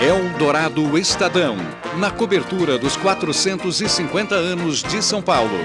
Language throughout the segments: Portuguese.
Eldorado Estadão, na cobertura dos 450 anos de São Paulo.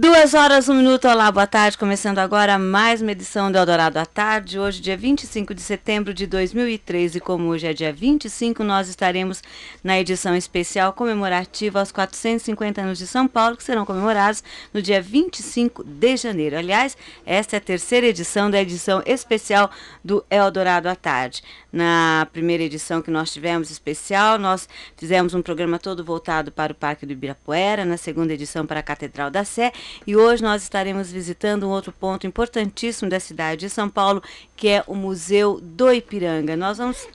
Duas horas, um minuto, olá, boa tarde. Começando agora mais uma edição do Eldorado à Tarde. Hoje, dia 25 de setembro de 2013, como hoje é dia 25, nós estaremos na edição especial comemorativa aos 450 anos de São Paulo, que serão comemorados no dia 25 de janeiro. Aliás, esta é a terceira edição da edição especial do Eldorado à Tarde. Na primeira edição que nós tivemos especial, nós fizemos um programa todo voltado para o Parque do Ibirapuera, na segunda edição para a Catedral da Sé e hoje nós estaremos visitando um outro ponto importantíssimo da cidade de São Paulo, que é o Museu do Ipiranga. Nós vamos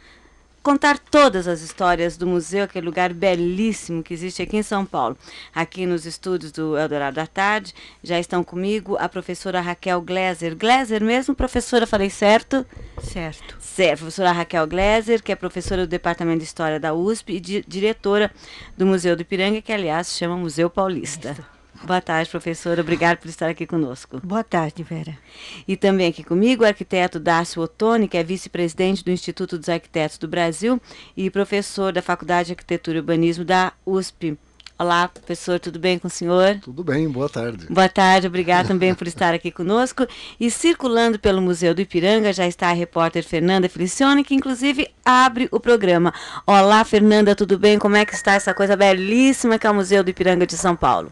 contar todas as histórias do museu, aquele lugar belíssimo que existe aqui em São Paulo. Aqui nos estúdios do Eldorado da Tarde, já estão comigo a professora Raquel Gleiser. Gleiser mesmo, professora, falei certo? Certo. Certo, professora Raquel Gleiser, que é professora do Departamento de História da USP e di diretora do Museu do Ipiranga, que aliás se chama Museu Paulista. Isso. Boa tarde, professora. Obrigada por estar aqui conosco. Boa tarde, Vera. E também aqui comigo o arquiteto Dácio Ottoni, que é vice-presidente do Instituto dos Arquitetos do Brasil e professor da Faculdade de Arquitetura e Urbanismo da USP. Olá, professor, tudo bem com o senhor? Tudo bem, boa tarde. Boa tarde, obrigada também por estar aqui conosco. E circulando pelo Museu do Ipiranga já está a repórter Fernanda Felicione, que inclusive abre o programa. Olá, Fernanda, tudo bem? Como é que está essa coisa belíssima que é o Museu do Ipiranga de São Paulo?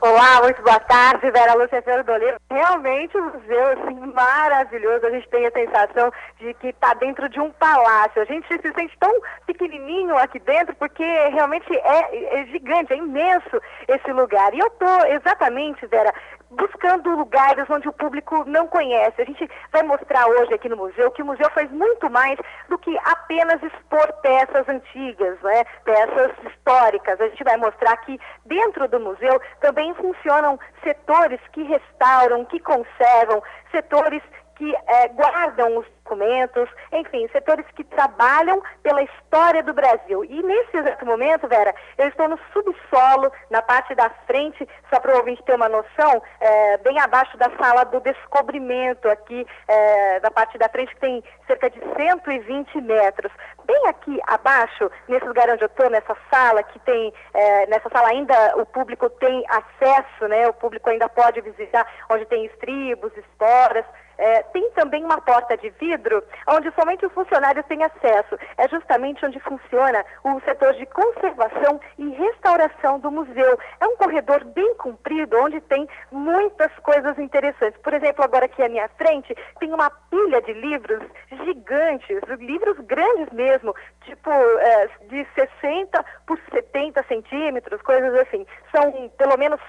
Olá, muito boa tarde, Vera Lúcia Ferro. Realmente um museu assim, maravilhoso. A gente tem a sensação de que está dentro de um palácio. A gente se sente tão pequenininho aqui dentro porque realmente é, é gigante, é imenso esse lugar. E eu estou exatamente, Vera, buscando lugares onde o público não conhece. A gente vai mostrar hoje aqui no museu que o museu faz muito mais do que apenas expor peças antigas, né? peças históricas. A gente vai mostrar que dentro do museu também funcionam setores que restauram, que conservam, setores que é, guardam os documentos, enfim, setores que trabalham pela história do Brasil. E nesse exato momento, Vera, eu estou no subsolo, na parte da frente, só para o ouvinte ter uma noção, é, bem abaixo da sala do descobrimento, aqui é, da parte da frente, que tem cerca de 120 metros. Bem aqui abaixo, nesse lugar onde eu estou, nessa sala, que tem, é, nessa sala ainda o público tem acesso, né? O público ainda pode visitar, onde tem estribos, esporas, é, tem também uma porta de vidro onde somente os funcionários têm acesso. É justamente onde funciona o setor de conservação e restauração do museu. É um corredor bem comprido onde tem muitas coisas interessantes. Por exemplo, agora aqui à minha frente tem uma pilha de livros gigantes, livros grandes mesmo, tipo é, de 60 por 70 centímetros, coisas assim. São pelo menos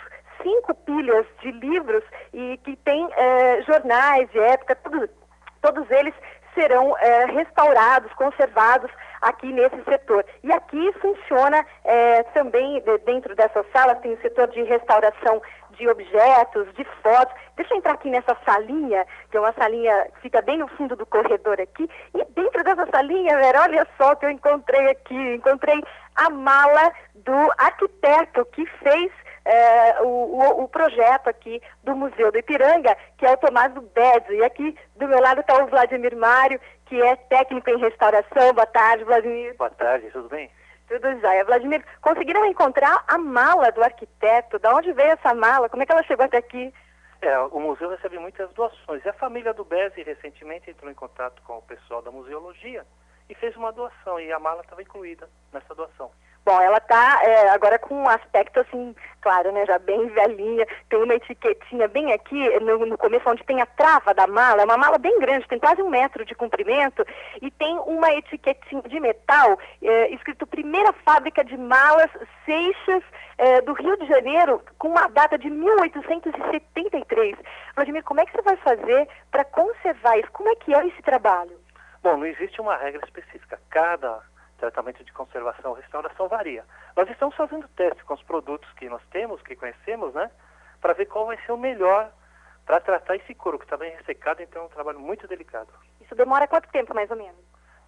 cinco pilhas de livros e que tem é, jornais de época, tudo, todos eles serão é, restaurados, conservados aqui nesse setor. E aqui funciona é, também, dentro dessa sala, tem o setor de restauração de objetos, de fotos. Deixa eu entrar aqui nessa salinha, que é uma salinha que fica bem no fundo do corredor aqui. E dentro dessa salinha, Vera, olha só o que eu encontrei aqui. Encontrei a mala do arquiteto que fez é, o, o, o, projeto aqui do Museu do Ipiranga, que é o Tomás do Bedzo. E aqui do meu lado está o Vladimir Mário, que é técnico em restauração. Boa tarde, Vladimir. Boa tarde, tudo bem? Tudo jóia. Vladimir, conseguiram encontrar a mala do arquiteto? Da onde veio essa mala? Como é que ela chegou até aqui? É, o museu recebe muitas doações. E a família do Bezzi recentemente entrou em contato com o pessoal da museologia e fez uma doação. E a mala estava incluída nessa doação. Bom, ela está é, agora com um aspecto assim, claro, né, já bem velhinha, tem uma etiquetinha bem aqui no, no, começo, onde tem a trava da mala, é uma mala bem grande, tem quase um metro de comprimento, e tem uma etiquetinha de metal, é, escrito Primeira Fábrica de Malas Seixas é, do Rio de Janeiro, com uma data de 1873. Vladimir, como é que você vai fazer para conservar isso? Como é que é esse trabalho? Bom, não existe uma regra específica. Cada tratamento de conservação restauração varia. Nós estamos fazendo testes com os produtos que nós temos, que conhecemos, né? Para ver qual vai ser o melhor para tratar esse couro, que está bem ressecado, então é um trabalho muito delicado. Isso demora quanto tempo, mais ou menos?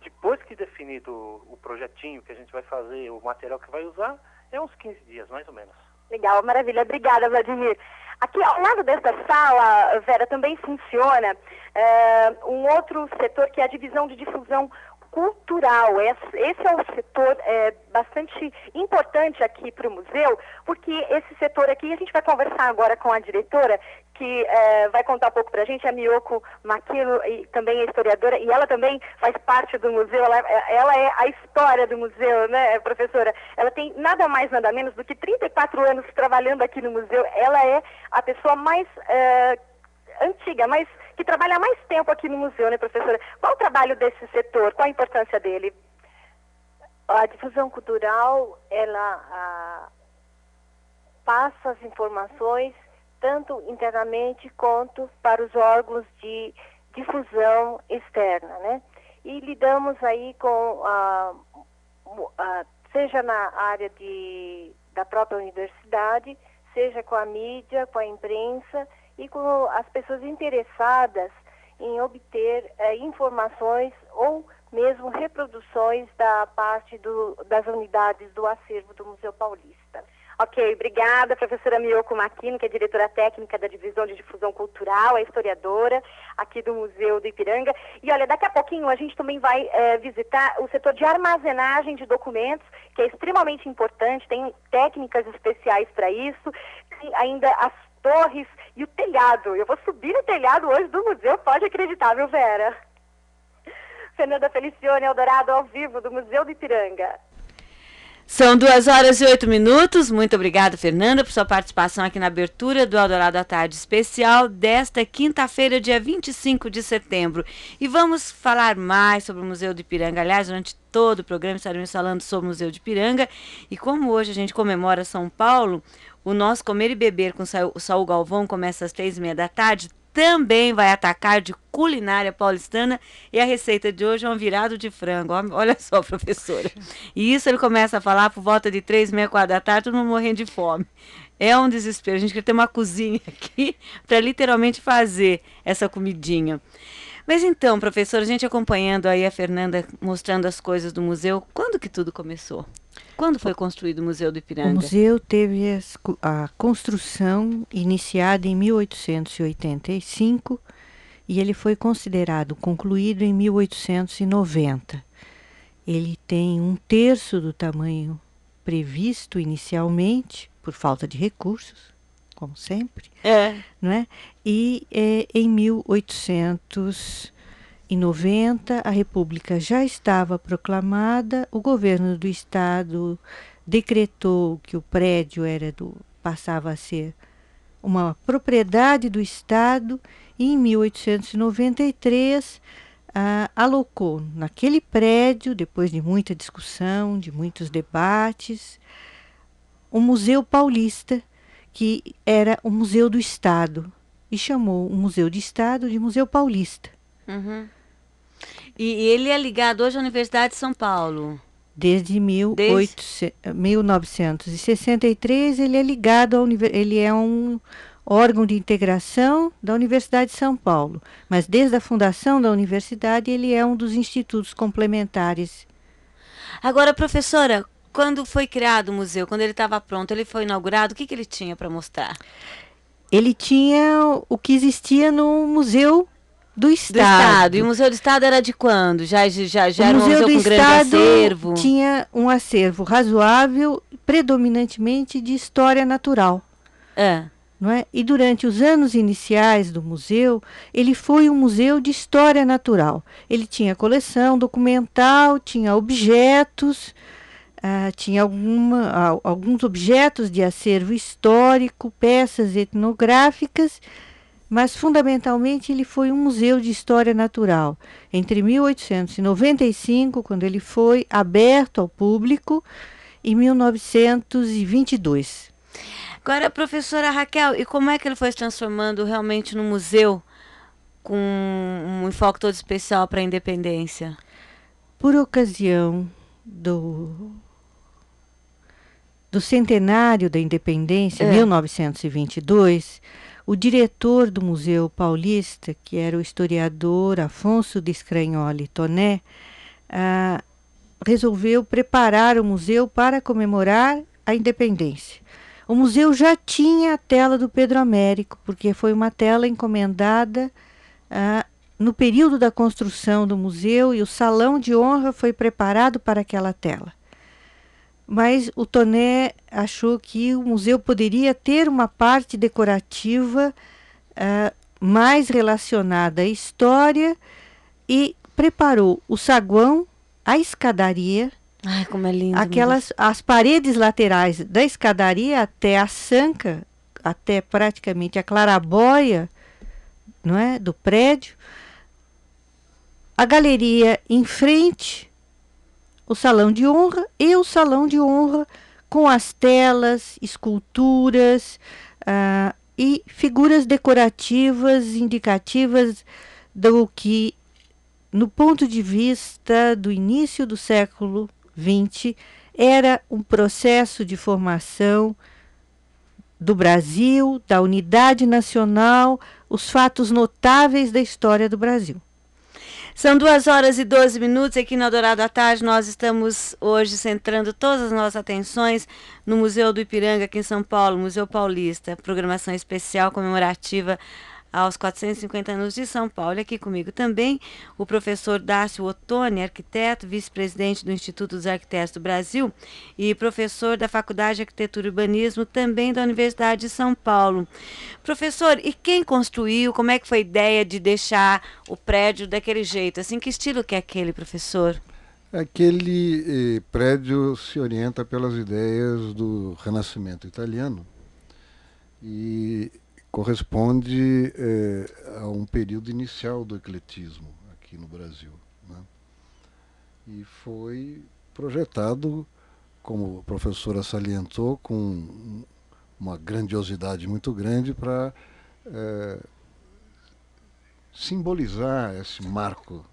Depois que definido o projetinho que a gente vai fazer, o material que vai usar, é uns 15 dias, mais ou menos. Legal, maravilha. Obrigada, Vladimir. Aqui ao lado desta sala, Vera, também funciona uh, um outro setor que é a divisão de difusão cultural. Esse é um setor é, bastante importante aqui para o museu, porque esse setor aqui, a gente vai conversar agora com a diretora, que é, vai contar um pouco para a gente, a Miyoko Makino, e também é historiadora, e ela também faz parte do museu, ela, ela, é a história do museu, né, professora? Ela tem nada mais, nada menos do que 34 anos trabalhando aqui no museu. Ela é a pessoa mais é, antiga, mais que trabalha mais tempo aqui no museu, né, professora? Qual o trabalho desse setor? Qual a importância dele? A difusão cultural, ela a, passa as informações tanto internamente quanto para os órgãos de difusão externa, né? E lidamos aí com, a, a, seja na área de, da própria universidade, seja com a mídia, com a imprensa e com as pessoas interessadas em obter é, informações ou mesmo reproduções da parte do, das unidades do acervo do Museu Paulista. Ok, obrigada, professora Miyoko Makino, que é diretora técnica da Divisão de Difusão Cultural, é historiadora aqui do Museu do Ipiranga. E olha, daqui a pouquinho a gente também vai é, visitar o setor de armazenagem de documentos, que é extremamente importante, tem técnicas especiais para isso, tem ainda as torres e o telhado. Eu vou subir no telhado hoje do museu, pode acreditar, viu, Vera? Fernanda Felicione Eldorado ao vivo do Museu do Ipiranga. São duas horas e oito minutos. Muito obrigada, Fernanda, por sua participação aqui na abertura do Eldorado à Tarde especial desta quinta-feira, dia 25 de setembro. E vamos falar mais sobre o Museu de Ipiranga. Aliás, durante todo o programa estaremos falando sobre o Museu de Ipiranga. E como hoje a gente comemora São Paulo, o nosso Comer e Beber com o Saul Galvão começa às três e meia da tarde também vai atacar de culinária paulistana e a receita de hoje é um virado de frango. Olha só, professora. E isso ele começa a falar por volta de três, meia, quatro da tarde, todo mundo morrendo de fome. É um desespero. A gente quer ter uma cozinha aqui para literalmente fazer essa comidinha. Mas então, professora, a gente acompanhando aí a Fernanda mostrando as coisas do museu, quando que tudo começou? Quando foi construído o Museu do Ipiranga? O museu teve a construção iniciada em 1885 e ele foi considerado concluído em 1890. Ele tem um terço do tamanho previsto inicialmente, por falta de recursos, como sempre. É. Não é? E é, em 1890 em 90, a República já estava proclamada, o governo do estado decretou que o prédio era do passava a ser uma propriedade do estado e em 1893 ah, alocou naquele prédio, depois de muita discussão, de muitos debates, o Museu Paulista, que era o Museu do Estado, e chamou o Museu de Estado de Museu Paulista. Uhum. E, ele é ligado hoje à Universidade de São Paulo. Desde, Desde... 1963 ele é ligado ao ele é um órgão de integração da Universidade de São Paulo, mas desde a fundação da universidade ele é um dos institutos complementares. Agora, professora, quando foi criado o museu, quando ele estava pronto, ele foi inaugurado, o que, que ele tinha para mostrar? Ele tinha o que existia no museu do Estado. do Estado. E o Museu do Estado era de quando? Já, já, já o era um museu, museu do com Estado grande acervo? Tinha um acervo razoável, predominantemente de história natural. É. Não é? E durante os anos iniciais do museu, ele foi um museu de história natural. Ele tinha coleção documental, tinha objetos, uh, tinha alguma, alguns objetos de acervo histórico, peças etnográficas mas fundamentalmente ele foi um museu de história natural. Entre 1895, quando ele foi aberto ao público, e 1922. Agora, professora Raquel, e como é que ele foi se transformando realmente no museu com um enfoque todo especial para a independência? Por ocasião do do centenário da independência, é. 1922, o diretor do Museu Paulista, que era o historiador Afonso de Scragnoli Toné, ah, resolveu preparar o museu para comemorar a independência. O museu já tinha a tela do Pedro Américo, porque foi uma tela encomendada ah, no período da construção do museu e o salão de honra foi preparado para aquela tela. Mas o Toné achou que o museu poderia ter uma parte decorativa uh, mais relacionada à história e preparou o saguão, a escadaria, Ai, como é lindo. Aquelas, as paredes laterais da escadaria até a sanca, até praticamente a clarabóia, não é, do prédio, a galeria em frente, o salão de honra e o salão de honra com as telas, esculturas uh, e figuras decorativas indicativas do que, no ponto de vista do início do século XX, era um processo de formação do Brasil, da unidade nacional, os fatos notáveis da história do Brasil. São duas horas e 12 minutos aqui no Dourado à Tarde. Nós estamos hoje centrando todas as nossas atenções no Museu do Ipiranga, aqui em São Paulo, Museu Paulista. Programação especial comemorativa aos 450 anos de São Paulo. Aqui comigo também o professor Dácio Ottoni, arquiteto, vice-presidente do Instituto dos Arquitetos do Brasil e professor da Faculdade de Arquitetura e Urbanismo, também da Universidade de São Paulo. Professor, e quem construiu? Como é que foi a ideia de deixar o prédio daquele jeito? Assim, que estilo que é aquele, professor? Aquele eh, prédio se orienta pelas ideias do Renascimento italiano e corresponde é, a um período inicial do ecletismo aqui no Brasil. Né? E foi projetado, como a professora salientou, com uma grandiosidade muito grande para é, simbolizar esse marco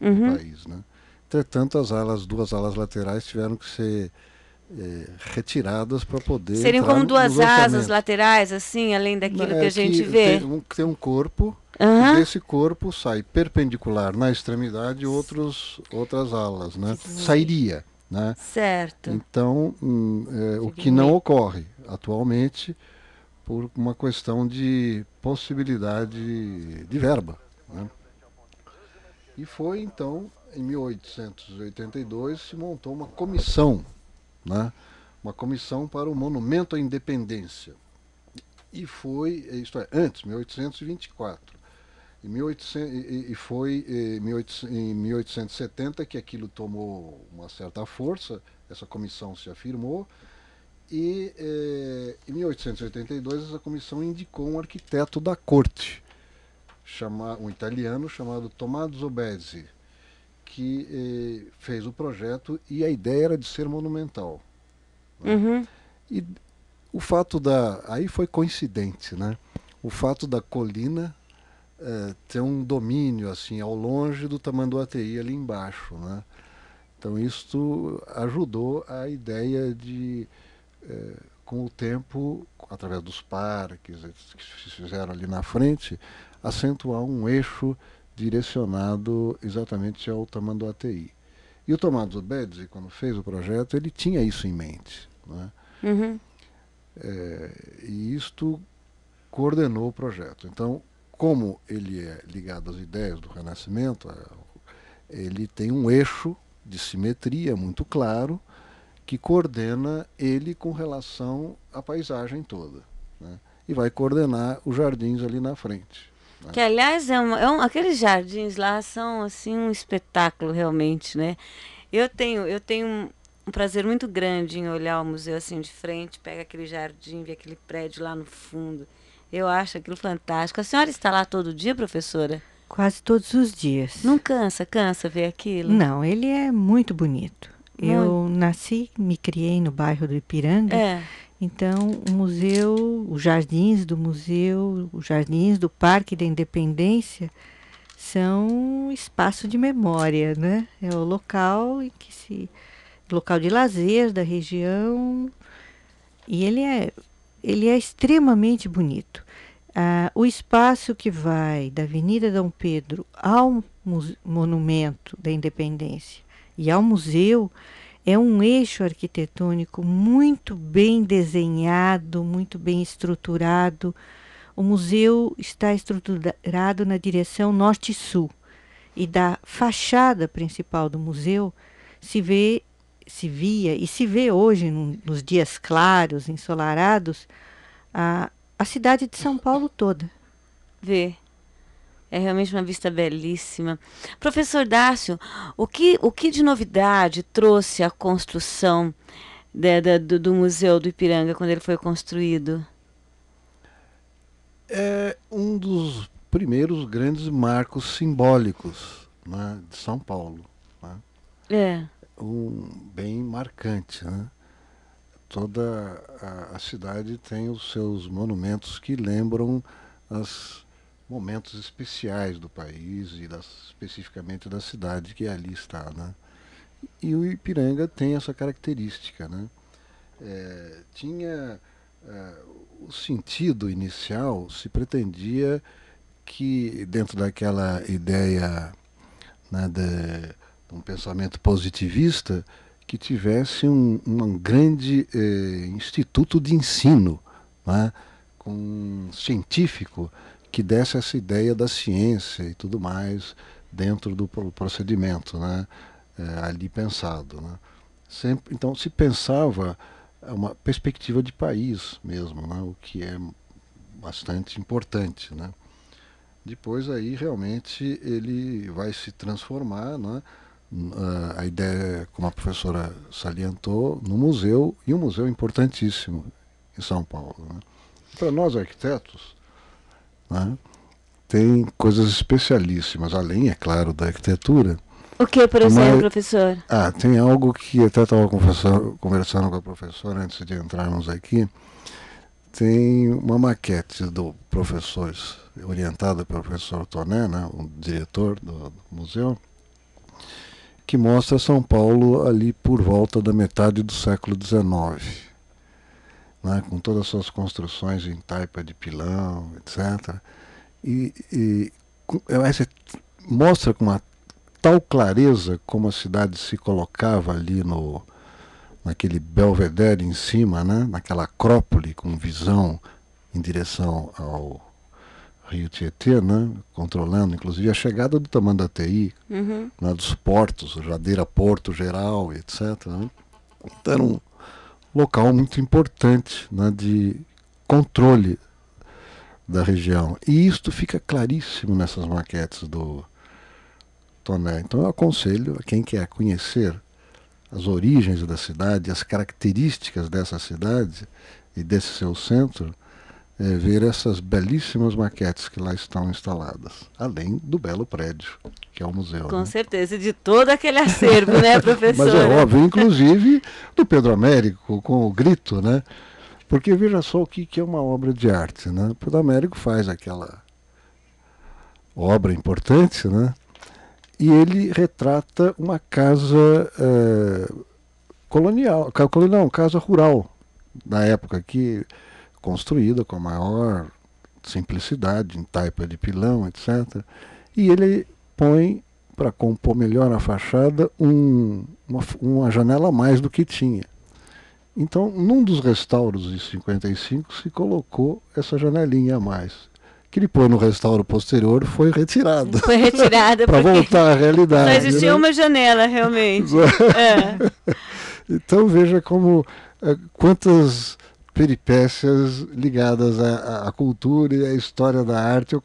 uhum. do país. Né? Entretanto, as alas, duas alas laterais tiveram que ser é, retiradas para poder. Seriam como duas asas laterais, assim, além daquilo é, que a gente que vê? Tem um, tem um corpo, uhum. desse corpo sai perpendicular na extremidade outros, outras alas, né? Sairia. Né? Certo. Então, hum, é, o que não ocorre atualmente por uma questão de possibilidade de verba. Né? E foi então, em 1882, se montou uma comissão né, uma comissão para o Monumento à Independência. E foi, isto é, antes, 1824. Em 1800, e, e foi em 1870 que aquilo tomou uma certa força, essa comissão se afirmou, e eh, em 1882 essa comissão indicou um arquiteto da corte, chama, um italiano chamado Tommaso Bezzi, que eh, fez o projeto e a ideia era de ser monumental. Né? Uhum. E o fato da. Aí foi coincidente, né? O fato da colina eh, ter um domínio assim ao longe do Tamanduateí ali embaixo, né? Então isso ajudou a ideia de, eh, com o tempo, através dos parques que se fizeram ali na frente, acentuar um eixo direcionado exatamente ao Tamanduateí. E o Tomás Zubedzi, quando fez o projeto, ele tinha isso em mente. Né? Uhum. É, e isto coordenou o projeto. Então, como ele é ligado às ideias do Renascimento, é, ele tem um eixo de simetria muito claro que coordena ele com relação à paisagem toda. Né? E vai coordenar os jardins ali na frente. Que aliás é, uma, é um, aqueles jardins lá são assim um espetáculo realmente, né? Eu tenho eu tenho um, um prazer muito grande em olhar o museu assim de frente, pega aquele jardim, vê aquele prédio lá no fundo. Eu acho aquilo fantástico. A senhora está lá todo dia, professora? Quase todos os dias. Não cansa, cansa ver aquilo? Não, ele é muito bonito. Muito. Eu nasci, me criei no bairro do Ipiranga. É. Então, o museu, os jardins do museu, os jardins do Parque da Independência são um espaço de memória, né? É o local em que se local de lazer da região e ele é ele é extremamente bonito. Ah, o espaço que vai da Avenida Dom Pedro ao Monumento da Independência e ao museu é um eixo arquitetônico muito bem desenhado, muito bem estruturado. O museu está estruturado na direção norte-sul e da fachada principal do museu se vê, se via e se vê hoje nos dias claros, ensolarados, a, a cidade de São Paulo toda. Vê. É realmente uma vista belíssima. Professor Dácio, o que, o que de novidade trouxe a construção de, de, do, do Museu do Ipiranga quando ele foi construído? É um dos primeiros grandes marcos simbólicos né, de São Paulo. Né? É. Um, bem marcante. Né? Toda a, a cidade tem os seus monumentos que lembram as momentos especiais do país e das, especificamente da cidade que ali está. Né? E o Ipiranga tem essa característica. Né? É, tinha é, o sentido inicial, se pretendia que dentro daquela ideia né, de, de, um pensamento positivista, que tivesse um, um grande eh, instituto de ensino, né, com um científico que desse essa ideia da ciência e tudo mais dentro do procedimento né, é, ali pensado. Né. Sempre, então se pensava uma perspectiva de país mesmo, né, o que é bastante importante. Né. Depois aí realmente ele vai se transformar, né, a ideia, como a professora salientou, no museu, e um museu importantíssimo em São Paulo. Né. Para nós arquitetos, né? Tem coisas especialíssimas, além, é claro, da arquitetura. O que, por exemplo, professor? Ah, tem algo que até estava conversando com a professora antes de entrarmos aqui. Tem uma maquete do professor, orientada pelo professor Toné, né, o diretor do, do museu, que mostra São Paulo ali por volta da metade do século XIX né, com todas as suas construções em taipa de pilão, etc. E, e mostra com uma tal clareza como a cidade se colocava ali no naquele belvedere em cima, né, naquela acrópole com visão em direção ao Rio Tietê, né, controlando inclusive a chegada do Tamandatei, uhum. né, dos portos, Jadeira Porto Geral, etc. Né. Então era um, local muito importante né, de controle da região. E isto fica claríssimo nessas maquetes do Toné. Então eu aconselho a quem quer conhecer as origens da cidade, as características dessa cidade e desse seu centro, é, ver essas belíssimas maquetes que lá estão instaladas, além do belo prédio, que é o museu. Com né? certeza, de todo aquele acervo, né, professor? Mas é óbvio, inclusive do Pedro Américo, com o grito, né? Porque veja só o que, que é uma obra de arte, né? O Pedro Américo faz aquela obra importante, né? E ele retrata uma casa é, colonial, colonial, casa rural da época que construída com a maior simplicidade, em taipa de pilão, etc. E ele põe, para compor melhor a fachada, um, uma, uma janela a mais do que tinha. Então, num dos restauros de 55 se colocou essa janelinha a mais. Que depois, no restauro posterior, foi retirada. Foi retirada para voltar à realidade. Só existia né? uma janela, realmente. é. Então, veja como é, quantas peripécias ligadas à, à, cultura e à história da arte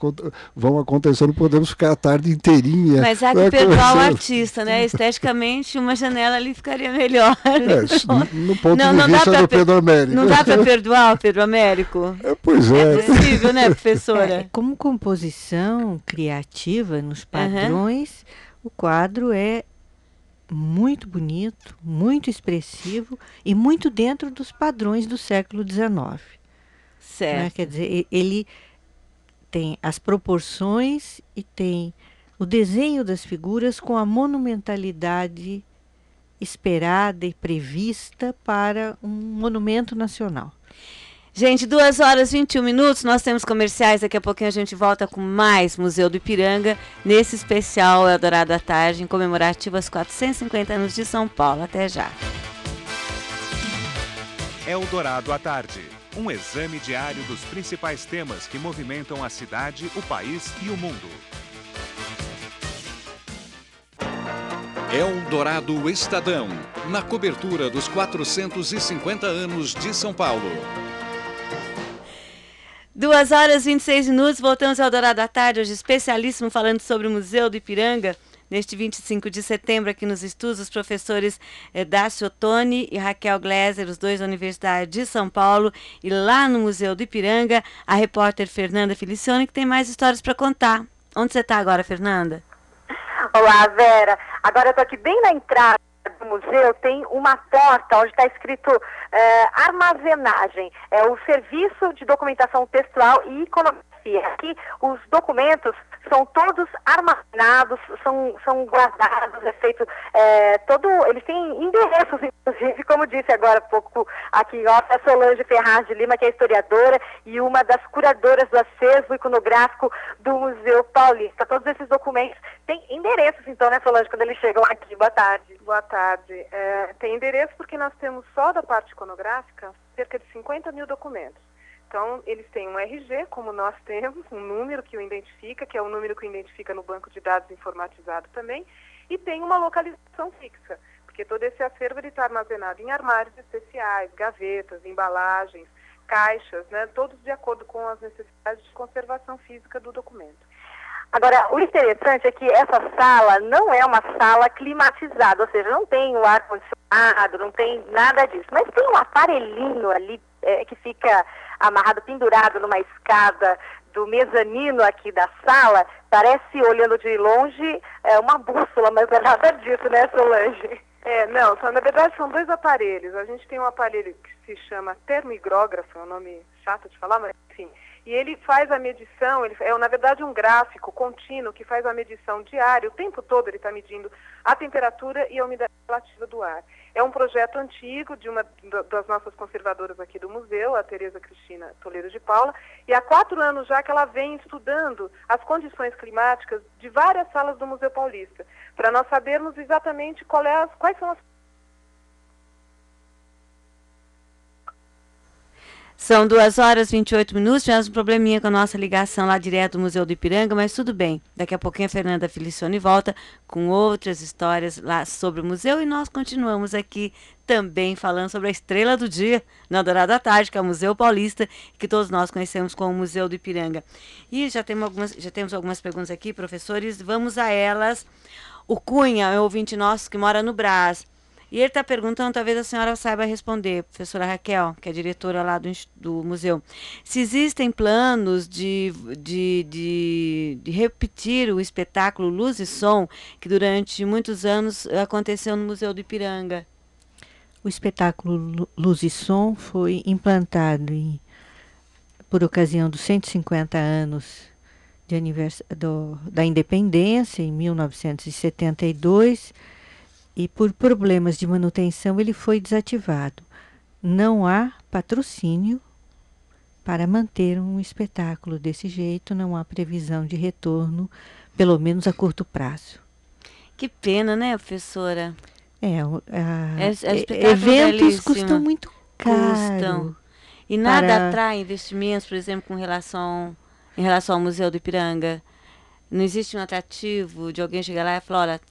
vão acontecendo, podemos ficar a tarde inteirinha. Mas há que né, perdoar o artista, né? Esteticamente, uma janela ali ficaria melhor. É, no ponto não, de não vista do Pedro Américo. Não dá para perdoar o Pedro Américo? É, pois é. É possível, né, professora? É, como composição criativa nos padrões, uhum. o quadro é muito bonito, muito expressivo e muito dentro dos padrões do século XIX. Né? Certo. Né? Quer dizer, ele tem as proporções e tem o desenho das figuras com a monumentalidade esperada e prevista para um monumento nacional. Gente, duas horas e 21 minutos, nós temos comerciais, daqui a pouquinho a gente volta com mais Museu do Ipiranga, nesse especial Eldorado à Tarde, em comemorativo aos 450 anos de São Paulo. Até já. Eldorado à Tarde, um exame diário dos principais temas que movimentam a cidade, o país e o mundo. Eldorado Estadão, na cobertura dos 450 anos de São Paulo. Duas horas e 26 minutos, voltamos ao Dourado à Tarde, hoje especialíssimo falando sobre o Museu do Ipiranga. Neste 25 de setembro, aqui nos estudos, os professores eh, Dácio Ottoni e Raquel Gleiser, os dois da Universidade de São Paulo, e lá no Museu do Ipiranga, a repórter Fernanda Felicione, que tem mais histórias para contar. Onde você está agora, Fernanda? Olá, Vera. Agora eu estou aqui bem na entrada do museu tem uma porta onde está escrito é, armazenagem. É o serviço de documentação textual e iconografia. Aqui os documentos são todos armazenados, são, são guardados, é feito é, todo. Eles têm endereços, inclusive, como disse agora há pouco aqui, ó, a Solange Ferraz de Lima, que é historiadora e uma das curadoras do acervo iconográfico do Museu Paulista. Todos esses documentos têm endereços, então, né, Solange, quando eles chegam aqui. Boa tarde. Boa tarde. É, tem endereço porque nós temos só da parte iconográfica cerca de 50 mil documentos. Então, eles têm um RG, como nós temos, um número que o identifica, que é o número que o identifica no banco de dados informatizado também, e tem uma localização fixa, porque todo esse acervo está armazenado em armários especiais, gavetas, embalagens, caixas, né, todos de acordo com as necessidades de conservação física do documento. Agora, o interessante é que essa sala não é uma sala climatizada, ou seja, não tem o ar-condicionado, não tem nada disso, mas tem um aparelhinho ali é, que fica amarrado, pendurado numa escada do mezanino aqui da sala, parece, olhando de longe, é uma bússola, mas é nada disso, né, Solange? É, não, só, na verdade são dois aparelhos. A gente tem um aparelho que se chama termigrógrafo, é um nome chato de falar, mas enfim. E ele faz a medição, ele é na verdade um gráfico contínuo que faz a medição diária, o tempo todo ele está medindo a temperatura e a umidade relativa do ar. É um projeto antigo de uma das nossas conservadoras aqui do museu, a Tereza Cristina Toledo de Paula, e há quatro anos já que ela vem estudando as condições climáticas de várias salas do Museu Paulista, para nós sabermos exatamente é quais são as São duas horas e 28 minutos. Tivemos um probleminha com a nossa ligação lá direto do Museu do Ipiranga, mas tudo bem. Daqui a pouquinho a Fernanda Felicione volta com outras histórias lá sobre o museu e nós continuamos aqui também falando sobre a estrela do dia na Dourada Tarde, que é o Museu Paulista, que todos nós conhecemos como Museu do Ipiranga. E já temos algumas, já temos algumas perguntas aqui, professores. Vamos a elas. O Cunha é um ouvinte nosso que mora no Brás. E ele está perguntando, talvez a senhora saiba responder, professora Raquel, que é diretora lá do, do museu, se existem planos de, de, de, de, repetir o espetáculo Luz e Som, que durante muitos anos aconteceu no Museu do Ipiranga. O espetáculo Luz e Som foi implantado em, por ocasião dos 150 anos do, da independência, em 1972 e por problemas de manutenção ele foi desativado. Não há patrocínio para manter um espetáculo desse jeito, não há previsão de retorno, pelo menos a curto prazo. Que pena, né, professora? É, a, é, é eventos belíssimo. custam muito caro. Custam. E nada para... atrai investimentos, por exemplo, com relação em relação ao Museu do Ipiranga. Não existe um atrativo de alguém chegar lá e falar, olha,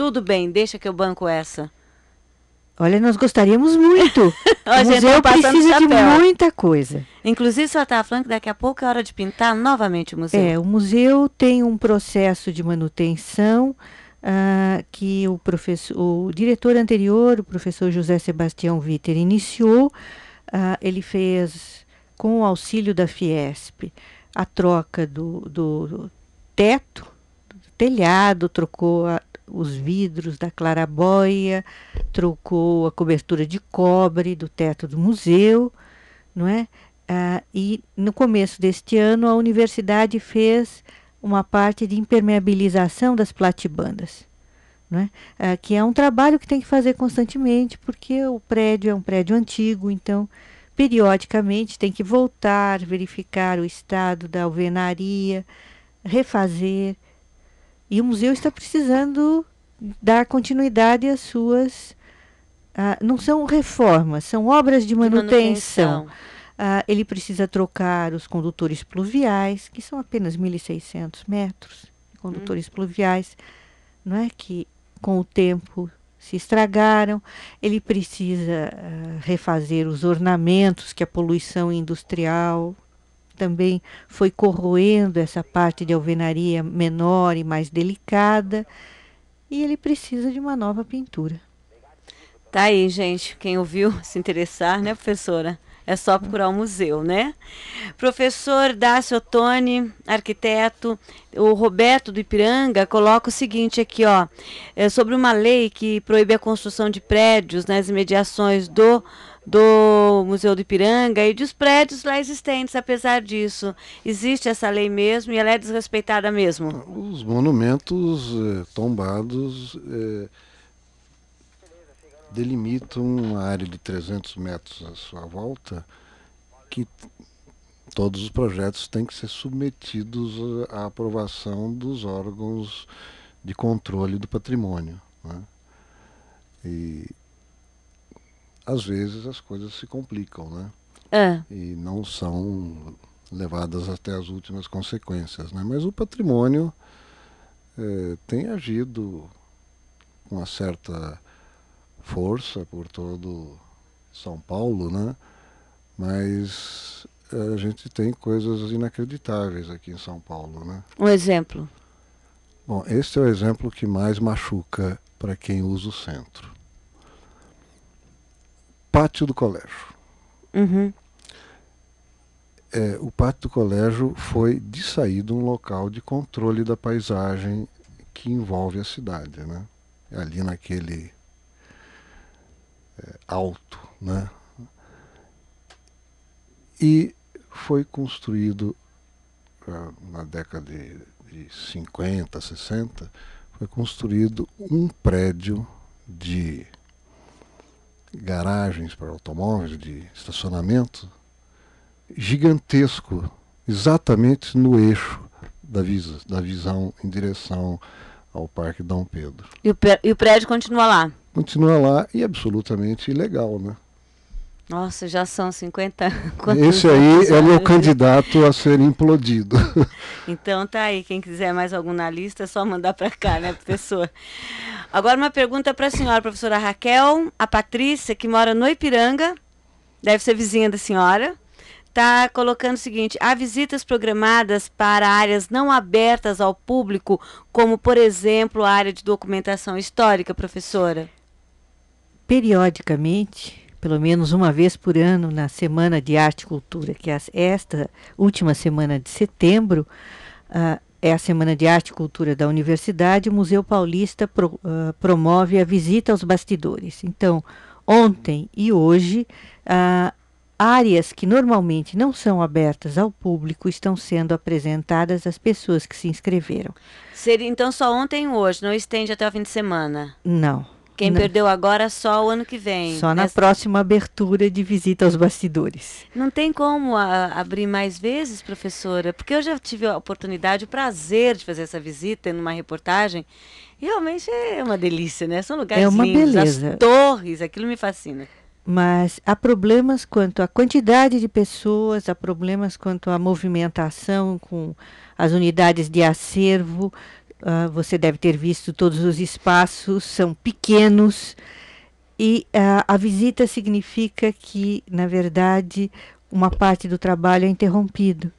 tudo bem, deixa que eu banco essa. Olha, nós gostaríamos muito. o museu precisa de muita coisa. Inclusive, você estava falando que daqui a pouco é hora de pintar novamente o museu. É, o museu tem um processo de manutenção uh, que o, professor, o diretor anterior, o professor José Sebastião Viter, iniciou. Uh, ele fez, com o auxílio da Fiesp, a troca do, do, do teto, do telhado, trocou a, os vidros da clarabóia, trocou a cobertura de cobre do teto do museu, não é? Ah, e no começo deste ano a universidade fez uma parte de impermeabilização das platibandas, não é? Ah, que é um trabalho que tem que fazer constantemente, porque o prédio é um prédio antigo, então periodicamente tem que voltar, verificar o estado da alvenaria, refazer. E o museu está precisando dar continuidade às suas. Uh, não são reformas, são obras de manutenção. De manutenção. Uh, ele precisa trocar os condutores pluviais, que são apenas 1.600 metros de condutores hum. pluviais, não é que com o tempo se estragaram. Ele precisa uh, refazer os ornamentos que a poluição industrial também foi corroendo essa parte de alvenaria menor e mais delicada. E ele precisa de uma nova pintura. Tá aí, gente. Quem ouviu se interessar, né, professora? É só procurar o museu, né? Professor Dácio Ottoni, arquiteto, o Roberto do Ipiranga coloca o seguinte aqui, ó, é sobre uma lei que proíbe a construção de prédios nas imediações do do Museu do Ipiranga e dos prédios lá existentes, apesar disso. Existe essa lei mesmo e ela é desrespeitada mesmo? Os monumentos eh, tombados eh, delimitam uma área de 300 metros à sua volta que todos os projetos têm que ser submetidos à aprovação dos órgãos de controle do patrimônio. Né? E às vezes as coisas se complicam, né? É. E não são levadas até as últimas consequências, né? Mas o patrimônio é, tem agido com uma certa força por todo São Paulo, né? Mas a gente tem coisas inacreditáveis aqui em São Paulo, né? Um exemplo. Bom, este é o exemplo que mais machuca para quem usa o centro. Pátio do colégio. Uhum. É, o pátio do colégio foi de saída um local de controle da paisagem que envolve a cidade, né? Ali naquele é, alto, né? E foi construído uh, na década de, de 50, 60, foi construído um prédio de garagens para automóveis, de estacionamento, gigantesco, exatamente no eixo da, visa, da visão em direção ao Parque Dom Pedro. E o, e o prédio continua lá? continua lá e absolutamente ilegal, né? Nossa, já são 50 Esse aí é meu candidato a ser implodido. Então tá aí, quem quiser mais algum na lista, é só mandar para cá, né, professor? Agora uma pergunta para a senhora, professora Raquel, a Patrícia, que mora no Ipiranga, deve ser vizinha da senhora, está colocando o seguinte: há visitas programadas para áreas não abertas ao público, como por exemplo a área de documentação histórica, professora? periodicamente, pelo menos uma vez por ano, na Semana de Arte e Cultura, que é esta última semana de setembro, uh, é a Semana de Arte e Cultura da Universidade, o Museu Paulista pro, uh, promove a visita aos bastidores. Então, ontem e hoje, uh, áreas que normalmente não são abertas ao público estão sendo apresentadas às pessoas que se inscreveram. Seria então só ontem e hoje, não estende até o fim de semana? Não. Quem não. perdeu agora só o ano que vem. Só na próxima abertura de visita aos bastidores. Não tem como a, abrir mais vezes, professora? Porque eu já tive a oportunidade, o prazer de fazer essa visita numa reportagem. E realmente é uma delícia, né? São lugares é uma lindos, beleza. as torres, aquilo me fascina. Mas há problemas quanto à quantidade de pessoas, há problemas quanto à movimentação com as unidades de acervo, Uh, você deve ter visto todos os espaços, são pequenos e uh, a visita significa que, na verdade, uma parte do trabalho é interrompido.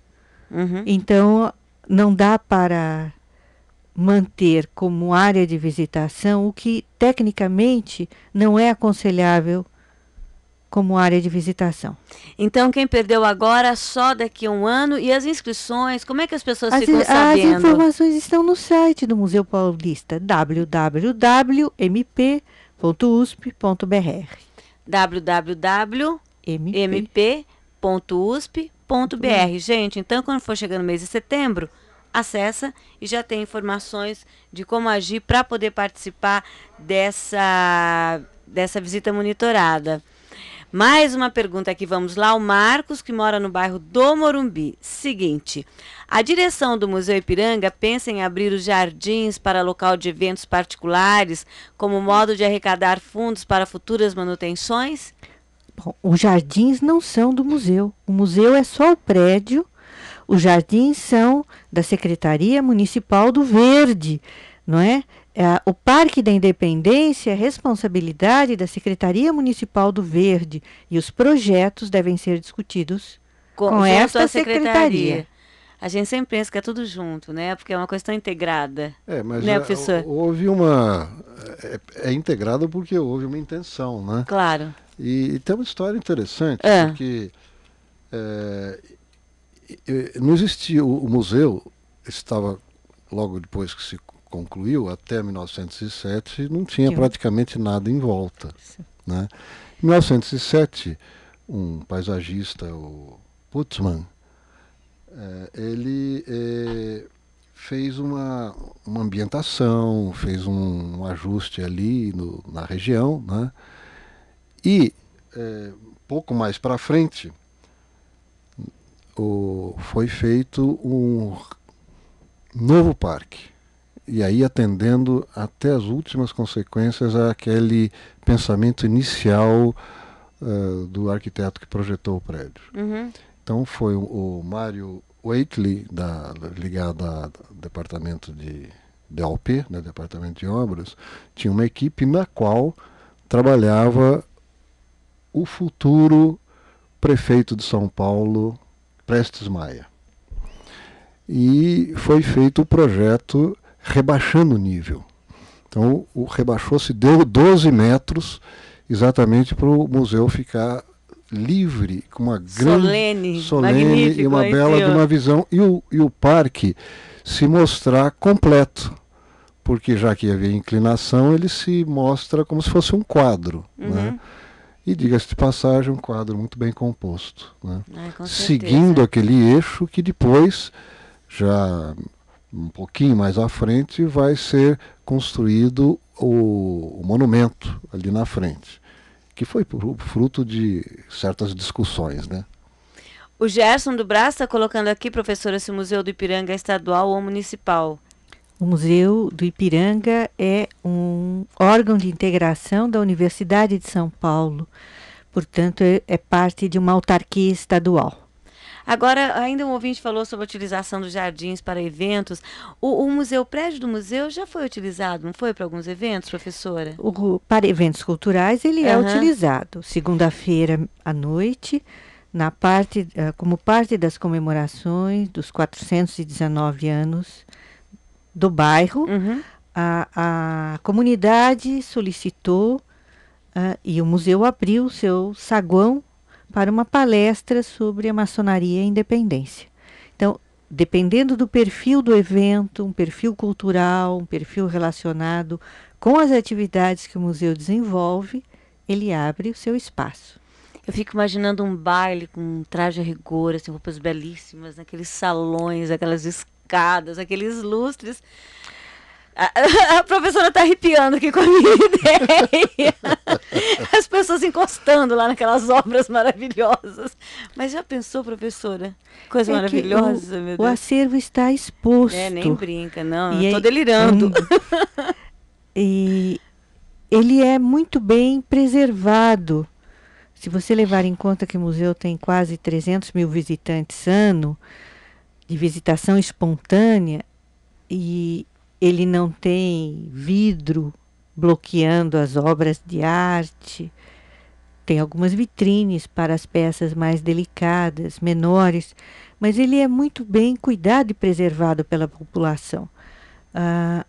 Uhum. Então, não dá para manter como área de visitação o que tecnicamente não é aconselhável como área de visitação. Então, quem perdeu agora, só daqui a um ano. E as inscrições, como é que as pessoas as, ficam sabendo? As informações estão no site do Museu Paulista, www.mp.usp.br www.mp.usp.br Gente, então, quando for chegando o mês de setembro, acessa e já tem informações de como agir para poder participar dessa, dessa visita monitorada. Mais uma pergunta aqui, vamos lá. O Marcos, que mora no bairro do Morumbi. Seguinte: a direção do Museu Ipiranga pensa em abrir os jardins para local de eventos particulares, como modo de arrecadar fundos para futuras manutenções? Bom, os jardins não são do museu. O museu é só o prédio. Os jardins são da Secretaria Municipal do Verde, não é? É, o Parque da Independência é responsabilidade da Secretaria Municipal do Verde e os projetos devem ser discutidos com, com esta secretaria. secretaria. A gente sempre pensa que é tudo junto, né? Porque é uma questão integrada. É, mas né, professor? houve uma. É, é integrada porque houve uma intenção, né? Claro. E, e tem uma história interessante, é. porque é, não existia. O, o museu estava logo depois que se concluiu, até 1907 não tinha praticamente nada em volta. Né? Em 1907, um paisagista, o Putzmann, é, ele é, fez uma, uma ambientação, fez um, um ajuste ali no, na região, né? e é, pouco mais para frente o, foi feito um novo parque e aí atendendo até as últimas consequências àquele pensamento inicial uh, do arquiteto que projetou o prédio. Uhum. Então foi o, Mário Waitley, da, ligado ao departamento de DLP, né, departamento de obras, tinha uma equipe na qual trabalhava o futuro prefeito de São Paulo, Prestes Maia. E foi feito o projeto rebaixando o nível. Então, o rebaixou-se, deu 12 metros, exatamente para o museu ficar livre, com uma grande. Solene, solene e uma bela de uma visão. E o, e o parque se mostrar completo. Porque já que havia inclinação, ele se mostra como se fosse um quadro. Uhum. Né? E diga-se de passagem, um quadro muito bem composto. Né? Ai, Seguindo aquele eixo que depois, já um pouquinho mais à frente, vai ser construído o, o monumento ali na frente, que foi fruto de certas discussões, né? O Gerson do Brás está colocando aqui, professora, se o Museu do Ipiranga é estadual ou municipal. O Museu do Ipiranga é um órgão de integração da Universidade de São Paulo, portanto, é, é parte de uma autarquia estadual. Agora, ainda um ouvinte falou sobre a utilização dos jardins para eventos. O, o museu, o prédio do museu já foi utilizado, não foi para alguns eventos, professora? O, para eventos culturais ele uhum. é utilizado. Segunda-feira à noite, na parte, uh, como parte das comemorações dos 419 anos do bairro, uhum. a, a comunidade solicitou uh, e o museu abriu seu saguão para uma palestra sobre a maçonaria e a independência. Então, dependendo do perfil do evento, um perfil cultural, um perfil relacionado com as atividades que o museu desenvolve, ele abre o seu espaço. Eu fico imaginando um baile com um traje a rigor, assim, roupas belíssimas, aqueles salões, aquelas escadas, aqueles lustres. A, a professora está arrepiando aqui com a minha ideia. As pessoas encostando lá naquelas obras maravilhosas. Mas já pensou, professora? Coisa é maravilhosa, o, meu Deus. O acervo está exposto. É, nem brinca, não. Estou delirando. Hum, e ele é muito bem preservado. Se você levar em conta que o museu tem quase 300 mil visitantes ano, de visitação espontânea, e ele não tem vidro bloqueando as obras de arte. Tem algumas vitrines para as peças mais delicadas, menores, mas ele é muito bem cuidado e preservado pela população. Ah,